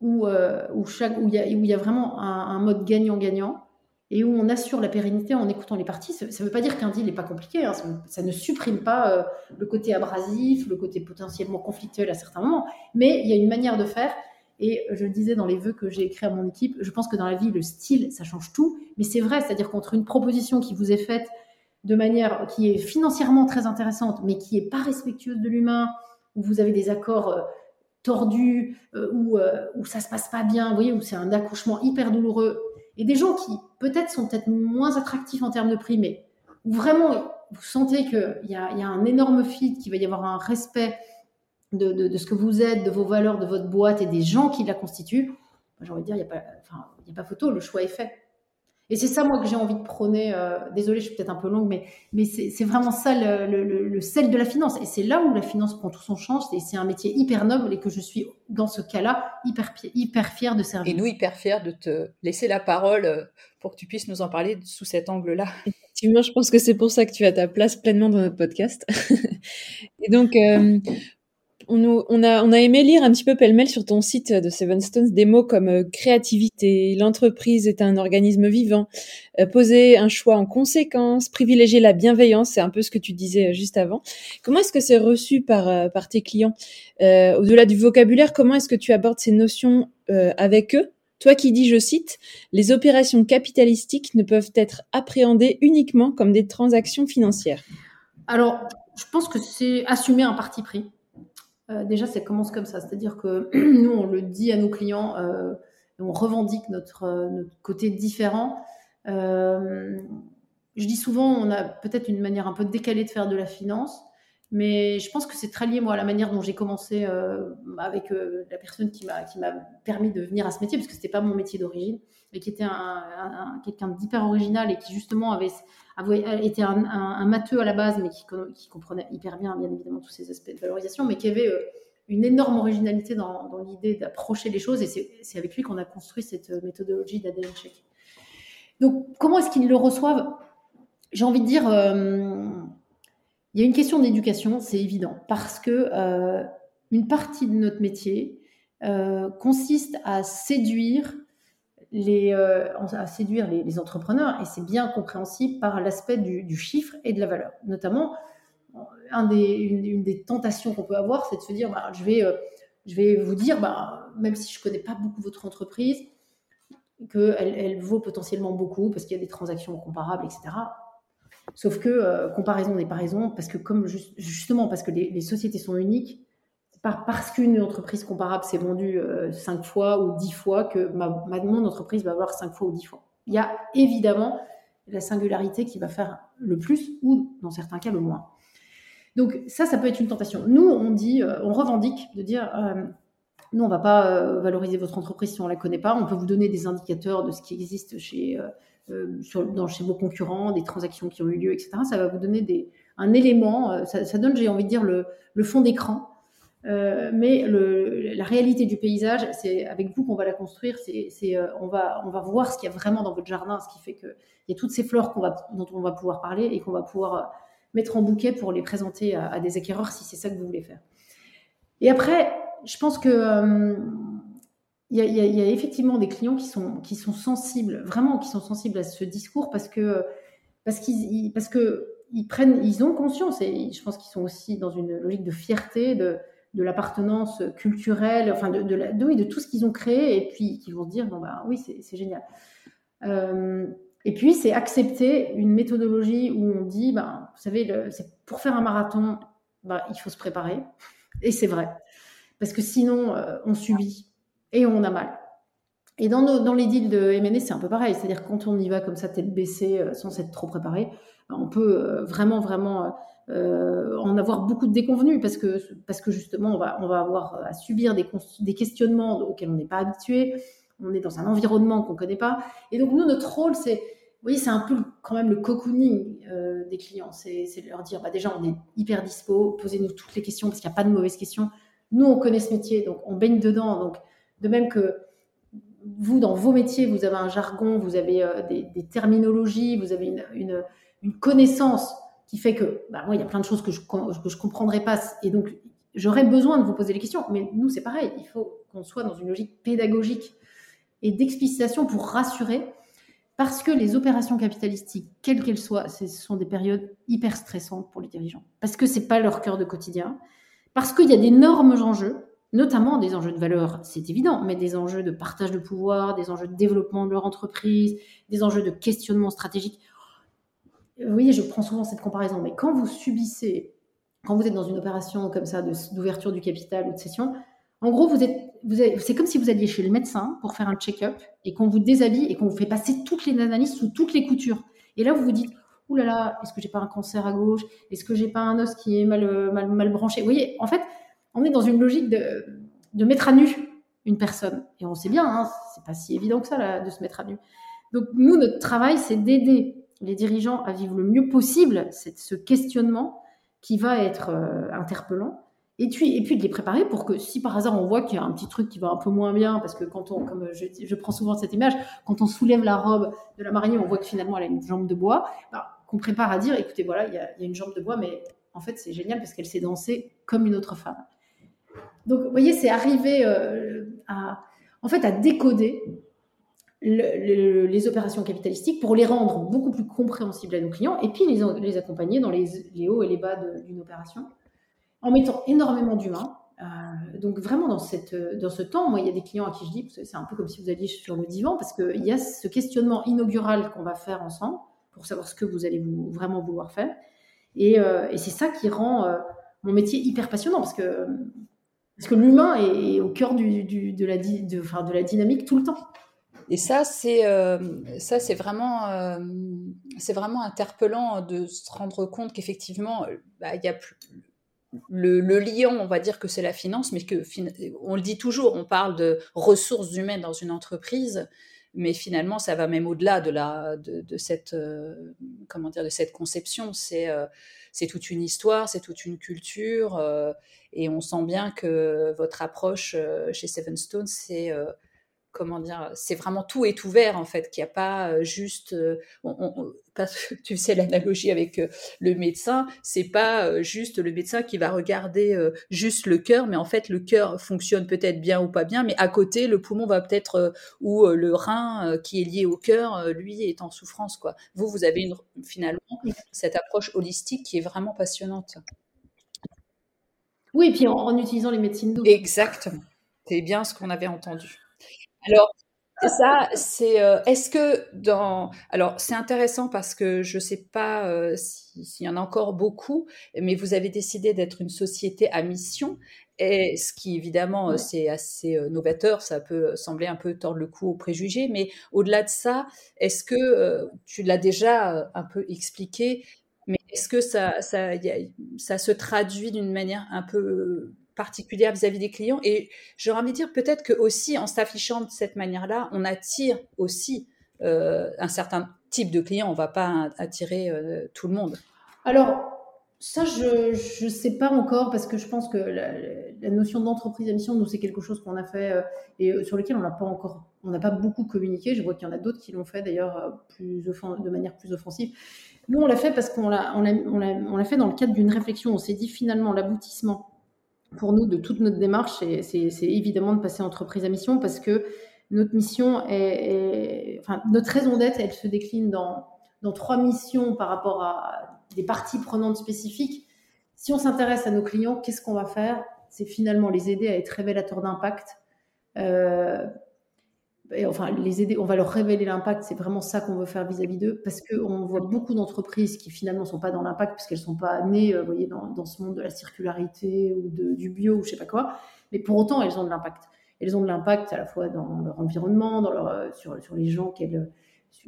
où, euh, il y, a vraiment un, mode gagnant-gagnant et où on assure la pérennité en écoutant les parties. Ça ne veut pas dire qu'un deal n'est pas compliqué, hein. ça, ne supprime pas euh, le côté abrasif, le côté potentiellement conflictuel à certains moments, mais il y a une manière de faire. Et je le disais dans les vœux que j'ai écrits à mon équipe, je pense que dans la vie, le style, ça change tout. Mais c'est vrai, c'est-à-dire qu'entre une proposition qui vous est faite de manière qui est financièrement très intéressante, mais qui n'est pas respectueuse de l'humain, où vous avez des accords euh, tordu, euh, où, euh, où ça se passe pas bien, vous voyez, où c'est un accouchement hyper douloureux, et des gens qui peut-être sont peut-être moins attractifs en termes de prix, mais où vraiment vous sentez qu'il y a, y a un énorme fit, qu'il va y avoir un respect de, de, ce que vous êtes, de vos valeurs, de votre boîte et des gens qui la constituent, j'ai envie de dire, il n'y a, pas, enfin, a pas photo, le choix est fait. Et c'est ça, moi, que j'ai envie de prôner. Euh, désolée, je suis peut-être un peu longue, mais, mais c'est vraiment ça le, le, sel de la finance. Et c'est là où la finance prend tout son sens. Et c'est un métier hyper noble et que je suis, dans ce cas-là, hyper, hyper fière de servir. Et nous, hyper fiers de te laisser la parole euh, pour que tu puisses nous en parler sous cet angle-là. Effectivement, je pense que c'est pour ça que tu as ta place pleinement dans notre podcast. et donc, euh, on, a, aimé lire un petit peu pêle-mêle sur ton site de Seven Stones des mots comme euh, créativité, l'entreprise est un organisme vivant, euh, poser un choix en conséquence, privilégier la bienveillance, c'est un peu ce que tu disais euh, juste avant. Comment est-ce que c'est reçu par, par tes clients? Au-delà du vocabulaire, comment est-ce que tu abordes ces notions avec eux? Toi qui dis, je cite, les opérations capitalistiques ne peuvent être appréhendées uniquement comme des transactions financières. Alors, je pense que c'est assumer un parti pris. Euh, déjà, ça commence comme ça. C'est-à-dire que nous, on le dit à nos clients, euh, on revendique notre, euh, côté différent. je dis souvent, on a peut-être une manière un peu décalée de faire de la finance, mais je pense que c'est très lié, moi, à la manière dont j'ai commencé avec la personne qui m'a, qui m'a permis de venir à ce métier, parce que ce n'était pas mon métier d'origine, mais qui était un, quelqu'un d'hyper original et qui, justement, avait, avait été un, un, matheux à la base, mais qui, comprenait hyper bien, bien évidemment, tous ces aspects de valorisation, mais qui avait une énorme originalité dans, l'idée d'approcher les choses, et c'est avec lui qu'on a construit cette méthodologie d'ADN. Donc, comment est-ce qu'ils le reçoivent J'ai envie de dire il y a une question d'éducation, c'est évident, parce que euh, une partie de notre métier euh, consiste à séduire les, euh, à séduire les, entrepreneurs, et c'est bien compréhensible par l'aspect du, chiffre et de la valeur. Notamment, une, des tentations qu'on peut avoir, c'est de se dire, bah, je, vais, je vais vous dire, bah, même si je ne connais pas beaucoup votre entreprise, qu'elle elle vaut potentiellement beaucoup parce qu'il y a des transactions comparables, etc. Sauf que euh, comparaison n'est pas raison, parce que justement parce que les, sociétés sont uniques, pas parce qu'une entreprise comparable s'est vendue euh, cinq fois ou dix fois que ma, mon entreprise va avoir cinq fois ou dix fois. Il y a évidemment la singularité qui va faire le plus ou dans certains cas le moins. Donc ça, ça peut être une tentation. Nous, on dit, euh, on revendique de dire, nous, on va pas valoriser votre entreprise si on la connaît pas. On peut vous donner des indicateurs de ce qui existe chez euh, dans, chez vos concurrents, des transactions qui ont eu lieu, etc. Ça va vous donner des, un élément, euh, ça, donne, j'ai envie de dire, le, le fond d'écran. Euh, mais la réalité du paysage, c'est avec vous qu'on va la construire. C'est, on, va, on va voir ce qu'il y a vraiment dans votre jardin, ce qui fait qu'il y a toutes ces fleurs dont on va pouvoir parler et qu'on va pouvoir mettre en bouquet pour les présenter à, des acquéreurs si c'est ça que vous voulez faire. Et après, je pense que il y, a, effectivement des clients qui sont, qui sont sensibles, vraiment qui sont sensibles à ce discours parce que parce qu'ils parce que ils prennent, ils ont conscience et je pense qu'ils sont aussi dans une logique de fierté, de, de l'appartenance culturelle, enfin de, de, de, tout ce qu'ils ont créé et puis qui vont se dire bon bah oui c'est génial. Euh, et puis c'est accepter une méthodologie où on dit bah vous savez c'est pour faire un marathon bah, il faut se préparer et c'est vrai parce que sinon euh, on subit et on a mal. Et dans, dans les deals de M&A, c'est un peu pareil. C'est-à-dire quand on y va comme ça, tête baissée, euh, sans être trop préparé, on peut euh, vraiment, vraiment euh, en avoir beaucoup de déconvenus parce que, parce que justement, on va, on va avoir à subir des, des questionnements auxquels on n'est pas habitué. On est dans un environnement qu'on ne connaît pas. Et donc, nous, notre rôle, c'est, voyez, c'est un peu quand même le cocooning des clients. C'est, leur dire, bah, déjà, on est hyper dispo, posez-nous toutes les questions parce qu'il n'y a pas de mauvaises questions. Nous, on connaît ce métier, donc on baigne dedans. Donc, de même que vous, dans vos métiers, vous avez un jargon, vous avez euh, des, terminologies, vous avez une, connaissance qui fait que, bah, moi, il y a plein de choses que je ne comprendrai pas. Et donc, j'aurais besoin de vous poser des questions. Mais nous, c'est pareil. Il faut qu'on soit dans une logique pédagogique et d'explicitation pour rassurer. Parce que les opérations capitalistiques, quelles qu'elles soient, ce sont des périodes hyper stressantes pour les dirigeants. Parce que ce n'est pas leur cœur de quotidien. Parce qu'il y a d'énormes enjeux notamment des enjeux de valeur, c'est évident, mais des enjeux de partage de pouvoir, des enjeux de développement de leur entreprise, des enjeux de questionnement stratégique. Vous voyez, je prends souvent cette comparaison, mais quand vous subissez, quand vous êtes dans une opération comme ça d'ouverture du capital ou de cession, en gros, vous êtes, c'est comme si vous alliez chez le médecin pour faire un check-up et qu'on vous déshabille et qu'on vous fait passer toutes les analyses sous toutes les coutures. Et là, vous vous dites, Ouh là là, est-ce que j'ai pas un cancer à gauche? Est-ce que j'ai pas un os qui est mal, mal, mal branché? Vous voyez, en fait, on est dans une logique de, mettre à nu une personne. Et on sait bien, hein, c'est pas si évident que ça de se mettre à nu. Donc nous, notre travail, c'est d'aider les dirigeants à vivre le mieux possible ce questionnement qui va être euh, interpellant. Et puis, et puis de les préparer pour que si par hasard on voit qu'il y a un petit truc qui va un peu moins bien, parce que quand on, comme je, je prends souvent cette image, quand on soulève la robe de la mariée, on voit que finalement elle a une jambe de bois, bah, qu'on prépare à dire, écoutez, voilà, il y, a, il y a une jambe de bois, mais en fait c'est génial parce qu'elle s'est dansée comme une autre femme. Donc, vous voyez, c'est arrivé euh, à, en fait, à décoder les opérations capitalistiques pour les rendre beaucoup plus compréhensibles à nos clients et puis les, accompagner dans les, hauts et les bas d'une opération en mettant énormément d'humains. Euh, donc vraiment dans, cette, dans ce temps, moi il y a des clients à qui je dis, c'est un peu comme si vous alliez sur le divan parce qu'il y a ce questionnement inaugural qu'on va faire ensemble pour savoir ce que vous allez vraiment vouloir faire. Et, euh, et c'est ça qui rend mon métier hyper passionnant parce que, parce que l'humain est, au cœur de, la, dynamique tout le temps. Et ça, c'est euh, euh, vraiment interpellant de se rendre compte qu'effectivement, bah, il y a le, le, lion, on va dire que c'est la finance, mais que on le dit toujours, on parle de ressources humaines dans une entreprise, mais finalement, ça va même au-delà de euh, cette conception. C'est toute une histoire, c'est toute une culture, euh, et on sent bien que votre approche chez Seven Stones, c'est comment dire, c'est vraiment tout est ouvert en fait, qu'il n'y a pas euh, juste, euh, tu sais l'analogie avec euh, le médecin, c'est pas juste le médecin qui va regarder juste le cœur, mais en fait le cœur fonctionne peut-être bien ou pas bien, mais à côté le poumon va peut-être ou le rein qui est lié au cœur, lui est en souffrance quoi. Vous vous avez une, finalement cette approche holistique qui est vraiment passionnante. Oui, et puis en, utilisant les médecines douces. Exactement. C'est bien ce qu'on avait entendu. Alors, ça, c'est. Euh, est-ce que dans. Alors, c'est intéressant parce que je ne sais pas euh, s'il y en a encore beaucoup, mais vous avez décidé d'être une société à mission. Et ce qui, évidemment, c'est assez euh, novateur, ça peut sembler un peu tordre le cou aux préjugés, mais au-delà de ça, est-ce que tu l'as déjà un peu expliqué, mais est-ce que ça, ça, ça se traduit d'une manière un peu particulière vis-à-vis des clients. Et j'aurais envie de dire peut-être que aussi en s'affichant de cette manière-là, on attire aussi euh, un certain type de client. On ne va pas attirer euh, tout le monde. Alors, ça, je ne sais pas encore parce que je pense que la, notion d'entreprise à mission, nous, c'est quelque chose qu'on a fait euh, et sur lequel on n'a pas encore, on n'a pas beaucoup communiqué. Je vois qu'il y en a d'autres qui l'ont fait d'ailleurs plus de manière plus offensive. Nous, on l'a fait parce qu'on l'a, on l'a fait dans le cadre d'une réflexion. On s'est dit finalement l'aboutissement pour nous de toute notre démarche, c'est évidemment de passer entreprise à mission parce que notre mission est, enfin, notre raison d'être, elle se décline dans, trois missions par rapport à des parties prenantes spécifiques. Si on s'intéresse à nos clients, qu'est-ce qu'on va faire? C'est finalement les aider à être révélateurs d'impact, euh, enfin les aider, on va leur révéler l'impact, c'est vraiment ça qu'on veut faire vis-à-vis d'eux, parce qu'on voit beaucoup d'entreprises qui finalement sont pas dans l'impact, parce qu'elles sont pas nées, euh, vous voyez, dans, dans, ce monde de la circularité ou de, du bio ou je sais pas quoi, mais pour autant elles ont de l'impact. Elles ont de l'impact à la fois dans leur environnement, dans leur, euh, sur, sur les gens qu'elles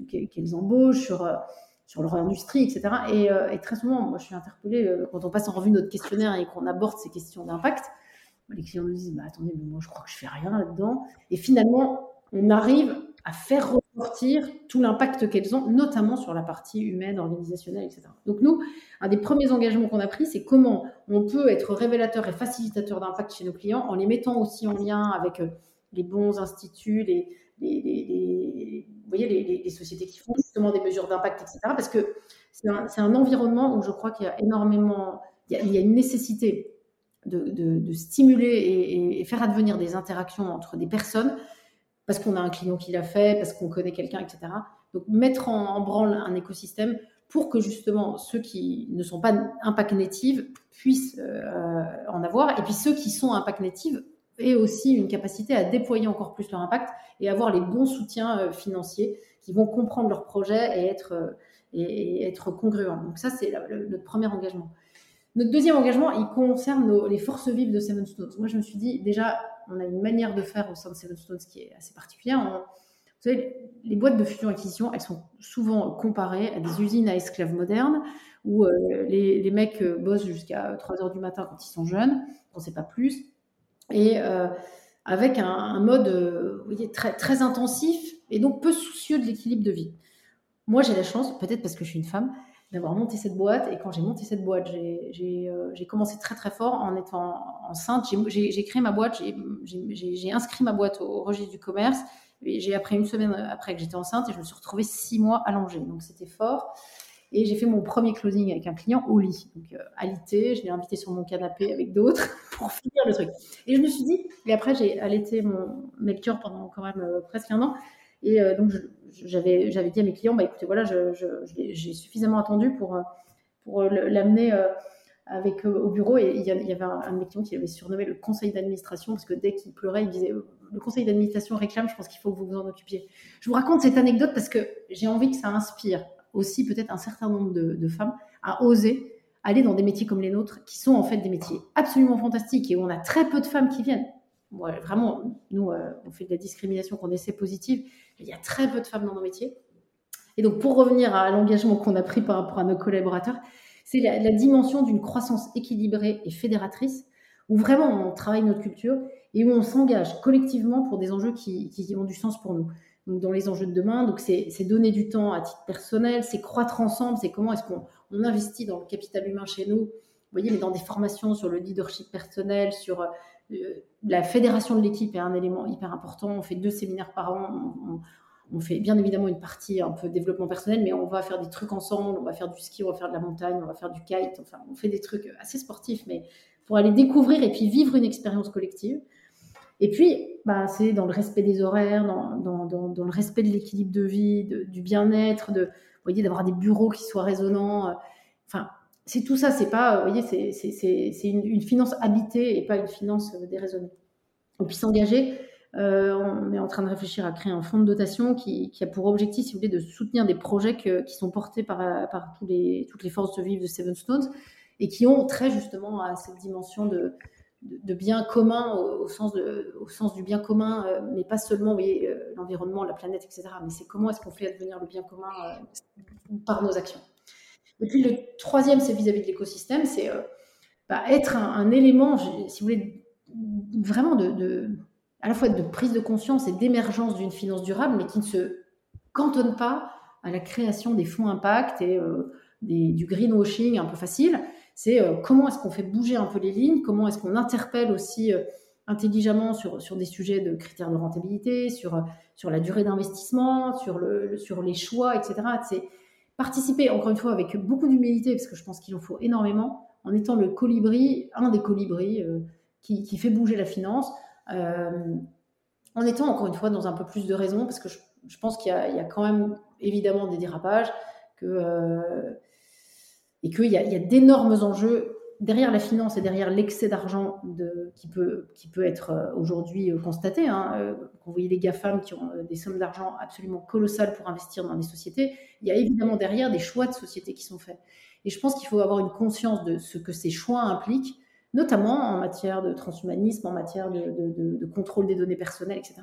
qu'elles embauchent, sur, euh, sur leur industrie, etc. Et, et, très souvent, moi je suis interpellée quand on passe en revue notre questionnaire et qu'on aborde ces questions d'impact, les clients nous disent bah, attendez, mais moi je crois que je fais rien là-dedans. Et finalement, on arrive à faire ressortir tout l'impact qu'elles ont, notamment sur la partie humaine, organisationnelle, etc. Donc nous, un des premiers engagements qu'on a pris, c'est comment on peut être révélateur et facilitateur d'impact chez nos clients en les mettant aussi en lien avec euh, les bons instituts, les, vous voyez, les, sociétés qui font justement des mesures d'impact, etc. Parce que c'est un, environnement où je crois qu'il y a énormément, il y a, une nécessité de, stimuler et, et, faire advenir des interactions entre des personnes parce qu'on a un client qui l'a fait, parce qu'on connaît quelqu'un, etc. Donc mettre en, branle un écosystème pour que justement ceux qui ne sont pas impact native puissent euh, en avoir, et puis ceux qui sont impact native aient aussi une capacité à déployer encore plus leur impact et avoir les bons soutiens euh, financiers qui vont comprendre leur projet et être, euh, et, être congruents. Donc ça, c'est notre premier engagement. Notre deuxième engagement, il concerne les forces vives de Seven Stones. Moi, je me suis dit, déjà, on a une manière de faire au sein de Seven Stones qui est assez particulière. vous savez, les boîtes de fusion-acquisition, elles sont souvent comparées à des usines à esclaves modernes où euh, les, mecs euh, bossent jusqu'à 3 heures du matin quand ils sont jeunes, on ne sait pas plus, et euh, avec un, mode très, très intensif et donc peu soucieux de l'équilibre de vie. Moi, j'ai la chance, peut-être parce que je suis une femme, d'avoir monté cette boîte. Et quand j'ai monté cette boîte, j'ai euh, commencé très très fort en étant enceinte. J'ai créé ma boîte, j'ai inscrit ma boîte au registre du commerce. J'ai appris une semaine après que j'étais enceinte et je me suis retrouvée six mois allongée. Donc c'était fort. Et j'ai fait mon premier closing avec un client au lit. Donc, euh, alité, je l'ai invité sur mon canapé avec d'autres pour finir le truc. Et je me suis dit, et après, j'ai allaité mon lecture pendant quand même euh, presque un an. Et euh, donc, j'avais, dit à mes clients, bah, écoutez, voilà, j'ai suffisamment attendu pour, pour l'amener avec, au bureau. Et il y, avait un, un, de mes clients qui avait surnommé le conseil d'administration, parce que dès qu'il pleurait, il disait, le conseil d'administration réclame, je pense qu'il faut que vous vous en occupiez. Je vous raconte cette anecdote parce que j'ai envie que ça inspire aussi peut-être un certain nombre de, femmes à oser aller dans des métiers comme les nôtres, qui sont en fait des métiers absolument fantastiques et où on a très peu de femmes qui viennent. vraiment, nous, euh, on fait de la discrimination qu'on essaie positive, il y a très peu de femmes dans nos métiers. Et donc, pour revenir à l'engagement qu'on a pris par rapport à nos collaborateurs, c'est la, dimension d'une croissance équilibrée et fédératrice, où vraiment on travaille notre culture et où on s'engage collectivement pour des enjeux qui ont du sens pour nous dans les enjeux de demain. Donc, c'est donner du temps à titre personnel, c'est croître ensemble, c'est comment est-ce qu'on investit dans le capital humain chez nous. Vous voyez, mais dans des formations sur le leadership personnel, sur la fédération de l'équipe est un élément hyper important. On fait deux séminaires par an. On, fait bien évidemment une partie un peu développement personnel, mais on va faire des trucs ensemble. On va faire du ski, on va faire de la montagne, on va faire du kite. Enfin, on fait des trucs assez sportifs, mais pour aller découvrir et puis vivre une expérience collective. Et puis, bah, c'est dans le respect des horaires, dans, dans, dans, le respect de l'équilibre de vie, du bien-être, de, d'avoir des bureaux qui soient résonnants. C'est tout ça. C'est pas, vous voyez, c'est une, finance habitée et pas une finance euh, déraisonnée. Et puis s'engager. Euh, on est en train de réfléchir à créer un fonds de dotation qui, a pour objectif, si vous voulez, de soutenir des projets qui sont portés par, toutes les forces vivre de Seven Stones et qui ont très justement à cette dimension de, bien commun au, sens du bien commun, euh, mais pas seulement l'environnement, la planète, etc. Mais c'est comment est-ce qu'on fait advenir le bien commun par nos actions. Et puis le troisième, c'est vis-à-vis de l'écosystème, c'est bah, être un, élément, si vous voulez, vraiment à la fois de prise de conscience et d'émergence d'une finance durable, mais qui ne se cantonne pas à la création des fonds impact et du greenwashing un peu facile, c'est euh, comment est-ce qu'on fait bouger un peu les lignes, comment est-ce qu'on interpelle aussi euh, intelligemment sur, des sujets de critères de rentabilité, sur, euh, la durée d'investissement, sur, le, sur les choix, etc. participer, encore une fois, avec beaucoup d'humilité, parce que je pense qu'il en faut énormément, en étant le colibri, un des colibris qui, qui, fait bouger la finance, en étant, encore une fois, dans un peu plus de raison, parce que je, je pense qu'il y, y, a quand même évidemment des dérapages, que et qu'il y a, d'énormes enjeux derrière la finance et derrière l'excès d'argent qui peut, qui peut être euh, aujourd'hui euh, constaté. Hein, euh, vous voyez les GAFAM qui ont des sommes d'argent absolument colossales pour investir dans des sociétés, il y a évidemment derrière des choix de société qui sont faits. Et je pense qu'il faut avoir une conscience de ce que ces choix impliquent, notamment en matière de transhumanisme, en matière de, contrôle des données personnelles, etc.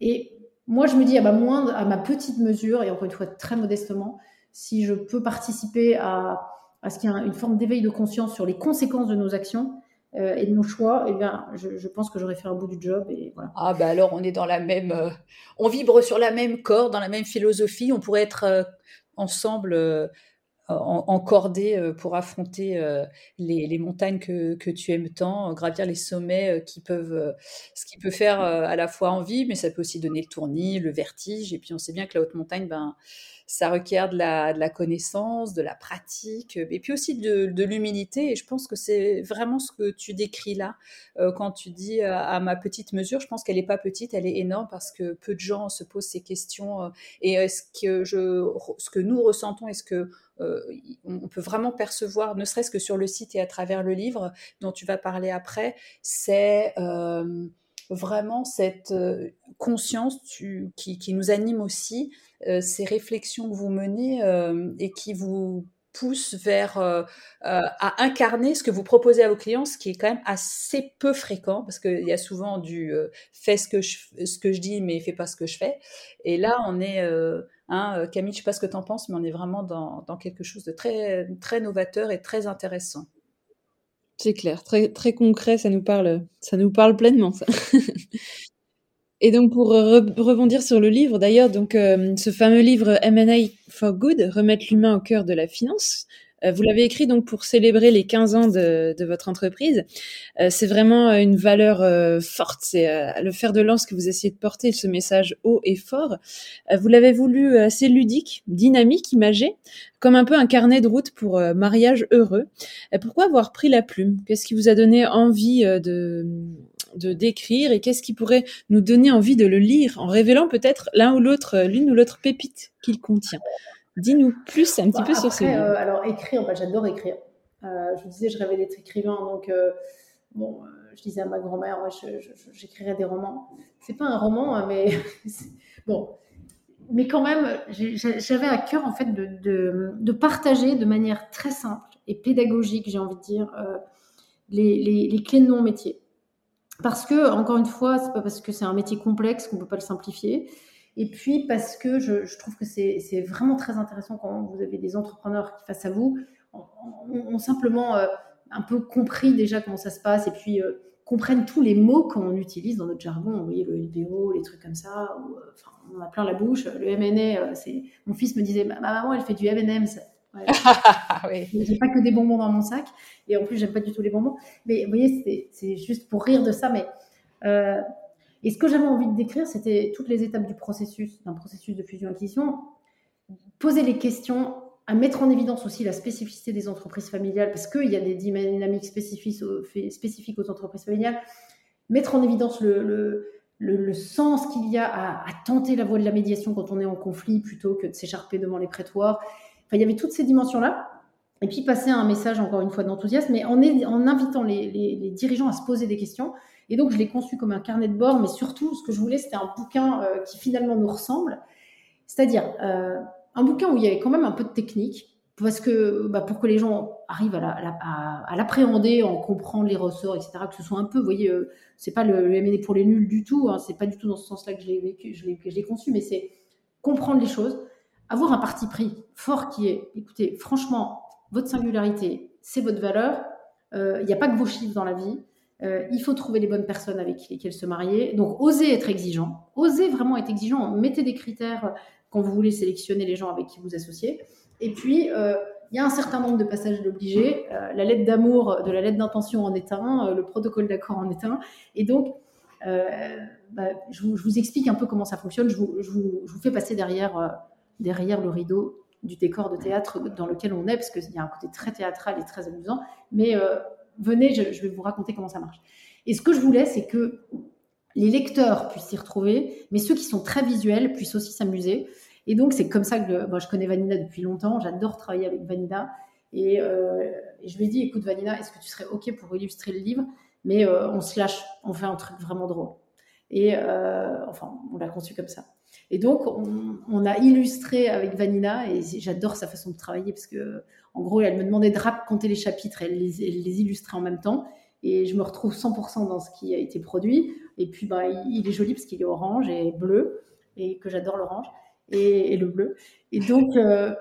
Et moi, je me dis à ma petite mesure, et encore une fois très modestement, si je peux participer à, ce qu'il y ait une forme d'éveil de conscience sur les conséquences de nos actions euh, et de nos choix, eh bien, je, pense que j'aurais fait un bout du job. Et voilà. Ah bah alors on est dans la même, euh, on vibre sur la même corde, dans la même philosophie. On pourrait être euh, ensemble encordés pour affronter les, montagnes que, que, tu aimes tant, gravir les sommets qui peuvent, ce qui peut faire à la fois envie, mais ça peut aussi donner le tournis, le vertige. Et puis on sait bien que la haute montagne, ben ça requiert de la, connaissance, de la pratique, et puis aussi de, l'humilité. Et je pense que c'est vraiment ce que tu décris là euh, quand tu dis euh, à, ma petite mesure. Je pense qu'elle n'est pas petite, elle est énorme parce que peu de gens se posent ces questions. Euh, et ce que nous ressentons, est-ce que on peut vraiment percevoir, ne serait-ce que sur le site et à travers le livre dont tu vas parler après, c'est vraiment cette conscience qui, nous anime aussi euh, ces réflexions que vous menez euh, et qui vous poussent vers euh, à incarner ce que vous proposez à vos clients, ce qui est quand même assez peu fréquent parce qu'il y a souvent du fais ce que je dis mais fais pas ce que je fais. Et là, on est hein, Camille, je sais pas ce que tu en penses, mais on est vraiment dans, dans, quelque chose de très très novateur et très intéressant. C'est clair, très très concret, ça nous parle, ça nous parle pleinement. Ça. Et donc pour rebondir sur le livre, d'ailleurs, donc ce fameux livre M&A for Good, remettre l'humain au cœur de la finance, euh, vous l'avez écrit donc pour célébrer les 15 ans de, de votre entreprise. Euh, c'est vraiment une valeur euh, forte, c'est le fer de lance que vous essayez de porter, ce message haut et fort. vous l'avez voulu assez ludique, dynamique, imagé, comme un peu un carnet de route pour mariage heureux. pourquoi avoir pris la plume? Qu'est-ce qui vous a donné envie de d'écrire et qu'est-ce qui pourrait nous donner envie de le lire en révélant peut-être l'un ou l'autre, l'une ou l'autre pépite qu'il contient? Dis-nous plus un petit peu sur ce livre. Euh, alors, écrire, bah, j'adore écrire. Euh, je vous disais, je rêvais d'être écrivain, donc euh, bon, je disais à ma grand-mère, j'écrirais des romans. C'est pas un roman, hein, mais bon. Mais quand même, j'avais à cœur en fait de, de, partager de manière très simple et pédagogique, j'ai envie de dire, les, les, les, clés de mon métier. Parce que, encore une fois, c'est pas parce que c'est un métier complexe qu'on peut pas le simplifier. Et puis parce que je, trouve que c'est vraiment très intéressant quand vous avez des entrepreneurs qui face à vous ont, simplement euh, un peu compris déjà comment ça se passe et puis euh, comprennent tous les mots qu'on utilise dans notre jargon. Vous voyez le LBO, les trucs comme ça. Euh, enfin, on a plein la bouche. Le M&A, c'est mon fils me disait ma maman elle fait du M&M's. Ouais. oui. J'ai pas que des bonbons dans mon sac et en plus j'aime pas du tout les bonbons. Mais vous voyez c'est juste pour rire de ça, mais et ce que j'avais envie de décrire, c'était toutes les étapes du processus, d'un processus de fusion-acquisition, poser les questions, à mettre en évidence aussi la spécificité des entreprises familiales, parce qu'il y a des dynamiques spécifiques, aux entreprises familiales, mettre en évidence le, sens qu'il y a à, tenter la voie de la médiation quand on est en conflit plutôt que de s'écharper devant les prétoires. Enfin, il y avait toutes ces dimensions-là. Et puis passer un message, encore une fois, d'enthousiasme, mais en, invitant les, dirigeants à se poser des questions et donc, je l'ai conçu comme un carnet de bord, mais surtout, ce que je voulais, c'était un bouquin euh, qui finalement nous ressemble. C'est-à-dire, euh, un bouquin où il y avait quand même un peu de technique, parce que bah, pour que les gens arrivent à l'appréhender, en comprendre les ressorts, etc., que ce soit un peu, vous voyez, euh, c'est pas le, le pour les nuls du tout, hein, c'est pas du tout dans ce sens-là que je l'ai conçu, mais c'est comprendre les choses, avoir un parti pris fort qui est, écoutez, franchement, votre singularité, c'est votre valeur, il n'y a pas que vos chiffres dans la vie, euh, il faut trouver les bonnes personnes avec lesquelles se marier. Donc, osez être exigeant. Osez vraiment être exigeant. Mettez des critères quand vous voulez sélectionner les gens avec qui vous associez. Et puis, euh, il y a un certain nombre de passages obligés. Euh, la lettre d'amour de la lettre d'intention en est un, le protocole d'accord en est un. Et donc, bah, je, vous, explique un peu comment ça fonctionne. Je vous, je vous fais passer derrière, derrière le rideau du décor de théâtre dans lequel on est, parce qu'il y a un côté très théâtral et très amusant. Mais venez, je, vais vous raconter comment ça marche. Et ce que je voulais, c'est que les lecteurs puissent s'y retrouver, mais ceux qui sont très visuels puissent aussi s'amuser. Et donc, c'est comme ça que moi, je connais Vanina depuis longtemps. J'adore travailler avec Vanina. Et, euh, je lui ai dit, écoute, Vanina, est-ce que tu serais OK pour illustrer le livre? Mais euh, on se lâche, on fait un truc vraiment drôle. Et euh, enfin, on l'a conçu comme ça. Et donc, on, a illustré avec Vanina, et j'adore sa façon de travailler parce que, en gros, elle me demandait de raconter les chapitres, elle les, illustrait en même temps. Et je me retrouve 100% dans ce qui a été produit. Et puis, bah, il est joli parce qu'il est orange et bleu, et que j'adore l'orange et, le bleu. Et donc, euh,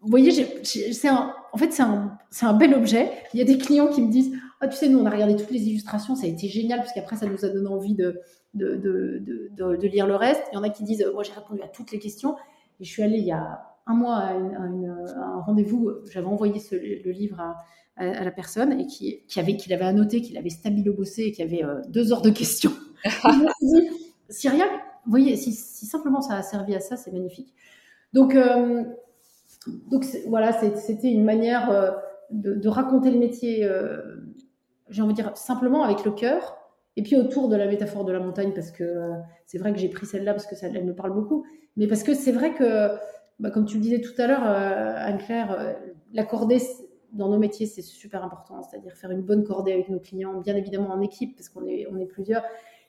vous voyez, en fait, c'est un, un, bel objet. Il y a des clients qui me disent Ah, tu sais, nous, on a regardé toutes les illustrations, ça a été génial, parce qu'après, ça nous a donné envie de, de, de, de, lire le reste. Il y en a qui disent, moi j'ai répondu à toutes les questions. Et je suis allée il y a un mois à, un rendez-vous, j'avais envoyé ce, le livre à, à, la personne et qui, qui avait, qu'il avait annoté, qu'il avait stabilo bossé et qu'il y avait euh, deux heures de questions. dit, si rien, vous voyez, si, si, simplement ça a servi à ça, c'est magnifique. Donc, euh, donc voilà, c'était une manière euh, de, de, raconter le métier, j'ai envie de dire, simplement avec le cœur et puis autour de la métaphore de la montagne, parce que euh, c'est vrai que j'ai pris celle-là parce que ça, elle me parle beaucoup, mais parce que c'est vrai que, bah, comme tu le disais tout à l'heure, euh, Anne-Claire, euh, la cordée dans nos métiers, c'est super important, c'est-à-dire faire une bonne cordée avec nos clients, bien évidemment en équipe, parce qu'on est, on est plusieurs,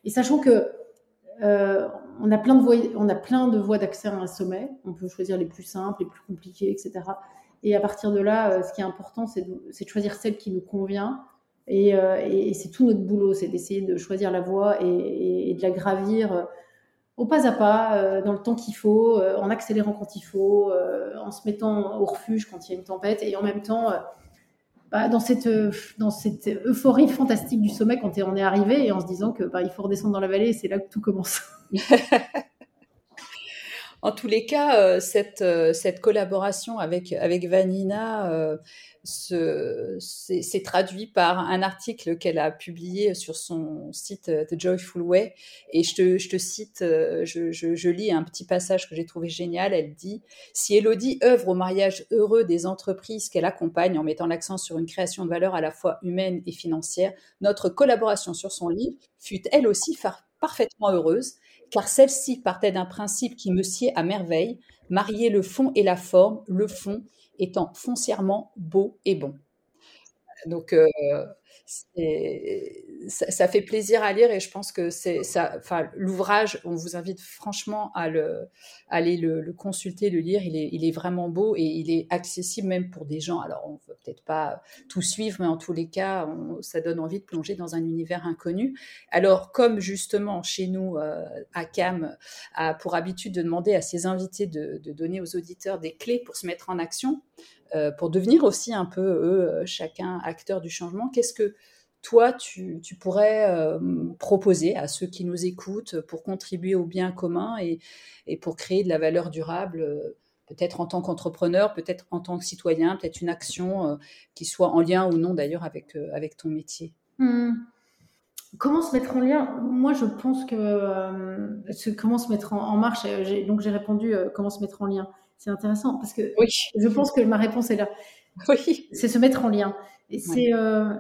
et sachant que on, a plein de voies, on a plein de voies d'accès à un sommet, on peut choisir les plus simples, les plus compliquées, etc. Et à partir de là, ce qui est important, c'est de, de choisir celle qui nous convient, euh, et, c'est tout notre boulot, c'est d'essayer de choisir la voie et, de la gravir euh, au pas à pas, euh, dans le temps qu'il faut, en accélérant quand il faut, en se mettant au refuge quand il y a une tempête, et en même temps, bah, dans, cette, euphorie fantastique du sommet quand on est arrivé, et en se disant que bah, il faut redescendre dans la vallée, c'est là que tout commence. En tous les cas, euh, cette, euh, cette collaboration avec, Vanina euh, s'est traduit par un article qu'elle a publié sur son site The Joyful Way. Et je te, cite, je, je, je, lis un petit passage que j'ai trouvé génial. Elle dit Si Elodie œuvre au mariage heureux des entreprises qu'elle accompagne en mettant l'accent sur une création de valeur à la fois humaine et financière, notre collaboration sur son livre fut elle aussi parfaitement heureuse car celle-ci partait d'un principe qui me sied à merveille, marier le fond et la forme, le fond étant foncièrement beau et bon. Euh, ça, fait plaisir à lire et je pense que c'est ça. L'ouvrage, on vous invite franchement à le, aller le, consulter, le lire. Il est, vraiment beau et il est accessible même pour des gens. Alors, on peut peut-être pas tout suivre, mais en tous les cas, ça donne envie de plonger dans un univers inconnu. Alors, comme justement chez nous, euh, à CAM, a pour habitude de demander à ses invités de donner aux auditeurs des clés pour se mettre en action. Euh, pour devenir aussi un peu, eux, euh, chacun acteur du changement. Qu'est-ce que toi, tu, pourrais euh, proposer à ceux qui nous écoutent pour contribuer au bien commun et, pour créer de la valeur durable peut-être en tant qu'entrepreneur, peut-être en tant que citoyen, peut-être une action qui soit en lien ou non d'ailleurs avec, ton métier? Hmm. Comment se mettre en lien? Moi, je pense que comment se mettre en, marche. Donc, j'ai répondu comment se mettre en lien. C'est intéressant parce que je pense que ma réponse est là. Oui. C'est se mettre en lien. Et c'est, euh,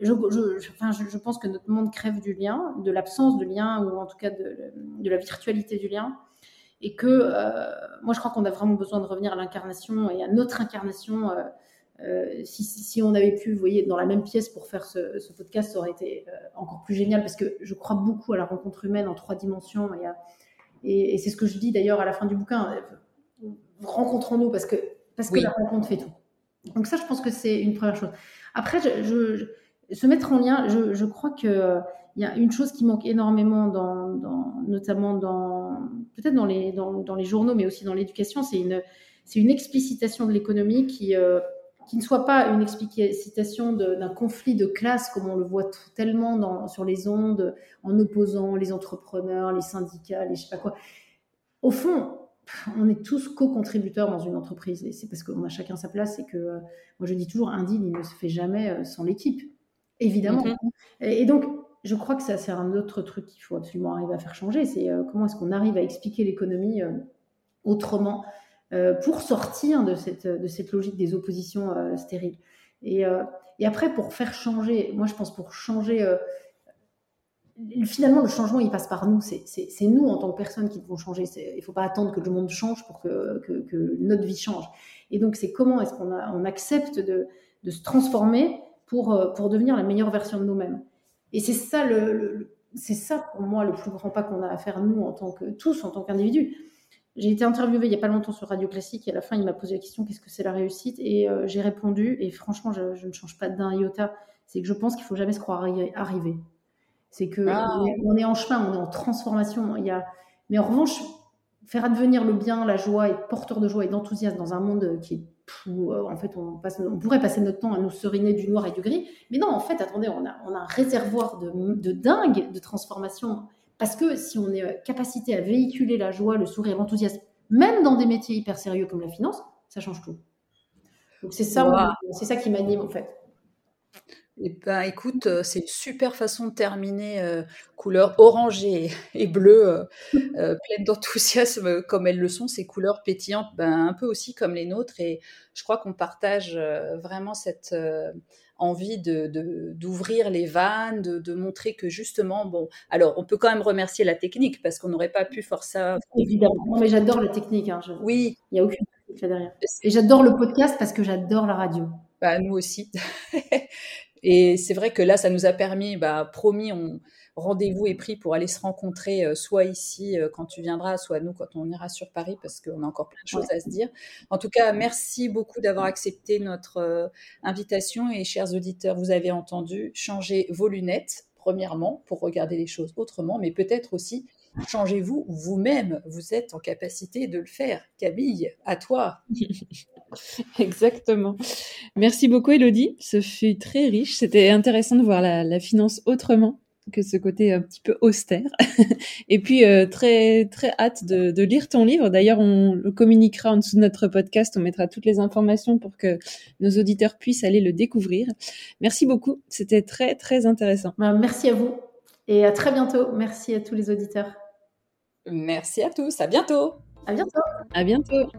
je, je, enfin, je, pense que notre monde crève du lien, de l'absence de lien ou en tout cas de, de la virtualité du lien. Et que euh, moi, je crois qu'on a vraiment besoin de revenir à l'incarnation et à notre incarnation. Euh, si, si, on avait pu, vous voyez, dans la même pièce pour faire ce, ce podcast, ça aurait été encore plus génial parce que je crois beaucoup à la rencontre humaine en trois dimensions. Et, et, et c'est ce que je dis d'ailleurs à la fin du bouquin rencontrons-nous parce que, parce que la rencontre fait tout. Donc ça, je pense que c'est une première chose. Après, je, se mettre en lien, je, crois qu'il il y a une chose qui manque énormément, dans, notamment dans peut-être dans les, dans, les journaux, mais aussi dans l'éducation, c'est une, c'est une explicitation de l'économie qui, euh, qui ne soit pas une explicitation d'un conflit de classe comme on le voit tellement dans, sur les ondes, en opposant les entrepreneurs, les syndicats, les je sais pas quoi. Au fond, on est tous co-contributeurs dans une entreprise. Et c'est parce qu'on a chacun sa place et que, euh, moi je dis toujours, un deal, il ne se fait jamais euh, sans l'équipe, évidemment. Mhm. et, donc, je crois que ça, c'est un autre truc qu'il faut absolument arriver à faire changer. C'est euh, comment est-ce qu'on arrive à expliquer l'économie autrement pour sortir de cette, de cette logique des oppositions stériles. Et, et, après, pour faire changer, moi je pense pour changer finalement, le changement, il passe par nous. C'est nous, en tant que personnes, qui devons changer. Il ne faut pas attendre que le monde change pour que, notre vie change. Et donc, c'est comment est-ce qu'on on accepte de, se transformer pour, euh, pour devenir la meilleure version de nous-mêmes. Et c'est ça, ça, pour moi, le plus grand pas qu'on a à faire, nous, en tant que, tous, en tant qu'individus. J'ai été interviewée il n'y a pas longtemps sur Radio Classique et à la fin, il m'a posé la question qu'est-ce que c'est la réussite? Et euh, j'ai répondu, et franchement, je, ne change pas d'un iota, c'est que je pense qu'il faut jamais se croire arriver. C'est que ah. on, est, en chemin, on est en transformation. Il y a... Mais en revanche, faire advenir le bien, la joie, être porteur de joie et d'enthousiasme dans un monde qui est euh, en fait, on, passe, on, pourrait passer notre temps à nous seriner du noir et du gris. Mais non, en fait, attendez, on a, on a un réservoir de, de dingue de transformation. Parce que si on est euh, capacité à véhiculer la joie, le sourire, l'enthousiasme, même dans des métiers hyper sérieux comme la finance, ça change tout. Donc c'est ça, c'est ça qui m'anime en fait. Eh ben, écoute, euh, c'est une super façon de terminer, euh, couleur orangée et bleue, euh, pleine d'enthousiasme comme elles le sont, ces couleurs pétillantes, ben, un peu aussi comme les nôtres. Et je crois qu'on partage vraiment cette envie de, d'ouvrir les vannes, de, montrer que justement, bon, alors on peut quand même remercier la technique parce qu'on n'aurait pas pu faire ça. Évidemment, mais j'adore la technique. Hein, oui. Il n'y a aucune technique derrière. Et j'adore le podcast parce que j'adore la radio. Bah, nous aussi. Et c'est vrai que là, ça nous a permis, bah, promis, on, rendez-vous est pris pour aller se rencontrer, euh, soit ici euh, quand tu viendras, soit nous quand on ira sur Paris, parce qu'on a encore plein de choses à se dire. En tout cas, merci beaucoup d'avoir accepté notre euh, invitation. Et chers auditeurs, vous avez entendu, changez vos lunettes, premièrement, pour regarder les choses autrement, mais peut-être aussi changez-vous vous-même. Vous êtes en capacité de le faire. Camille, à toi. Exactement. Merci beaucoup, Elodie. Ce fut très riche. C'était intéressant de voir la, finance autrement. que ce côté un petit peu austère. Et puis euh, très très hâte de, de, lire ton livre. D'ailleurs, on le communiquera en dessous de notre podcast. On mettra toutes les informations pour que nos auditeurs puissent aller le découvrir. Merci beaucoup. C'était très très intéressant. Bah, merci à vous et à très bientôt. Merci à tous les auditeurs. Merci à tous. À bientôt. À bientôt. À bientôt.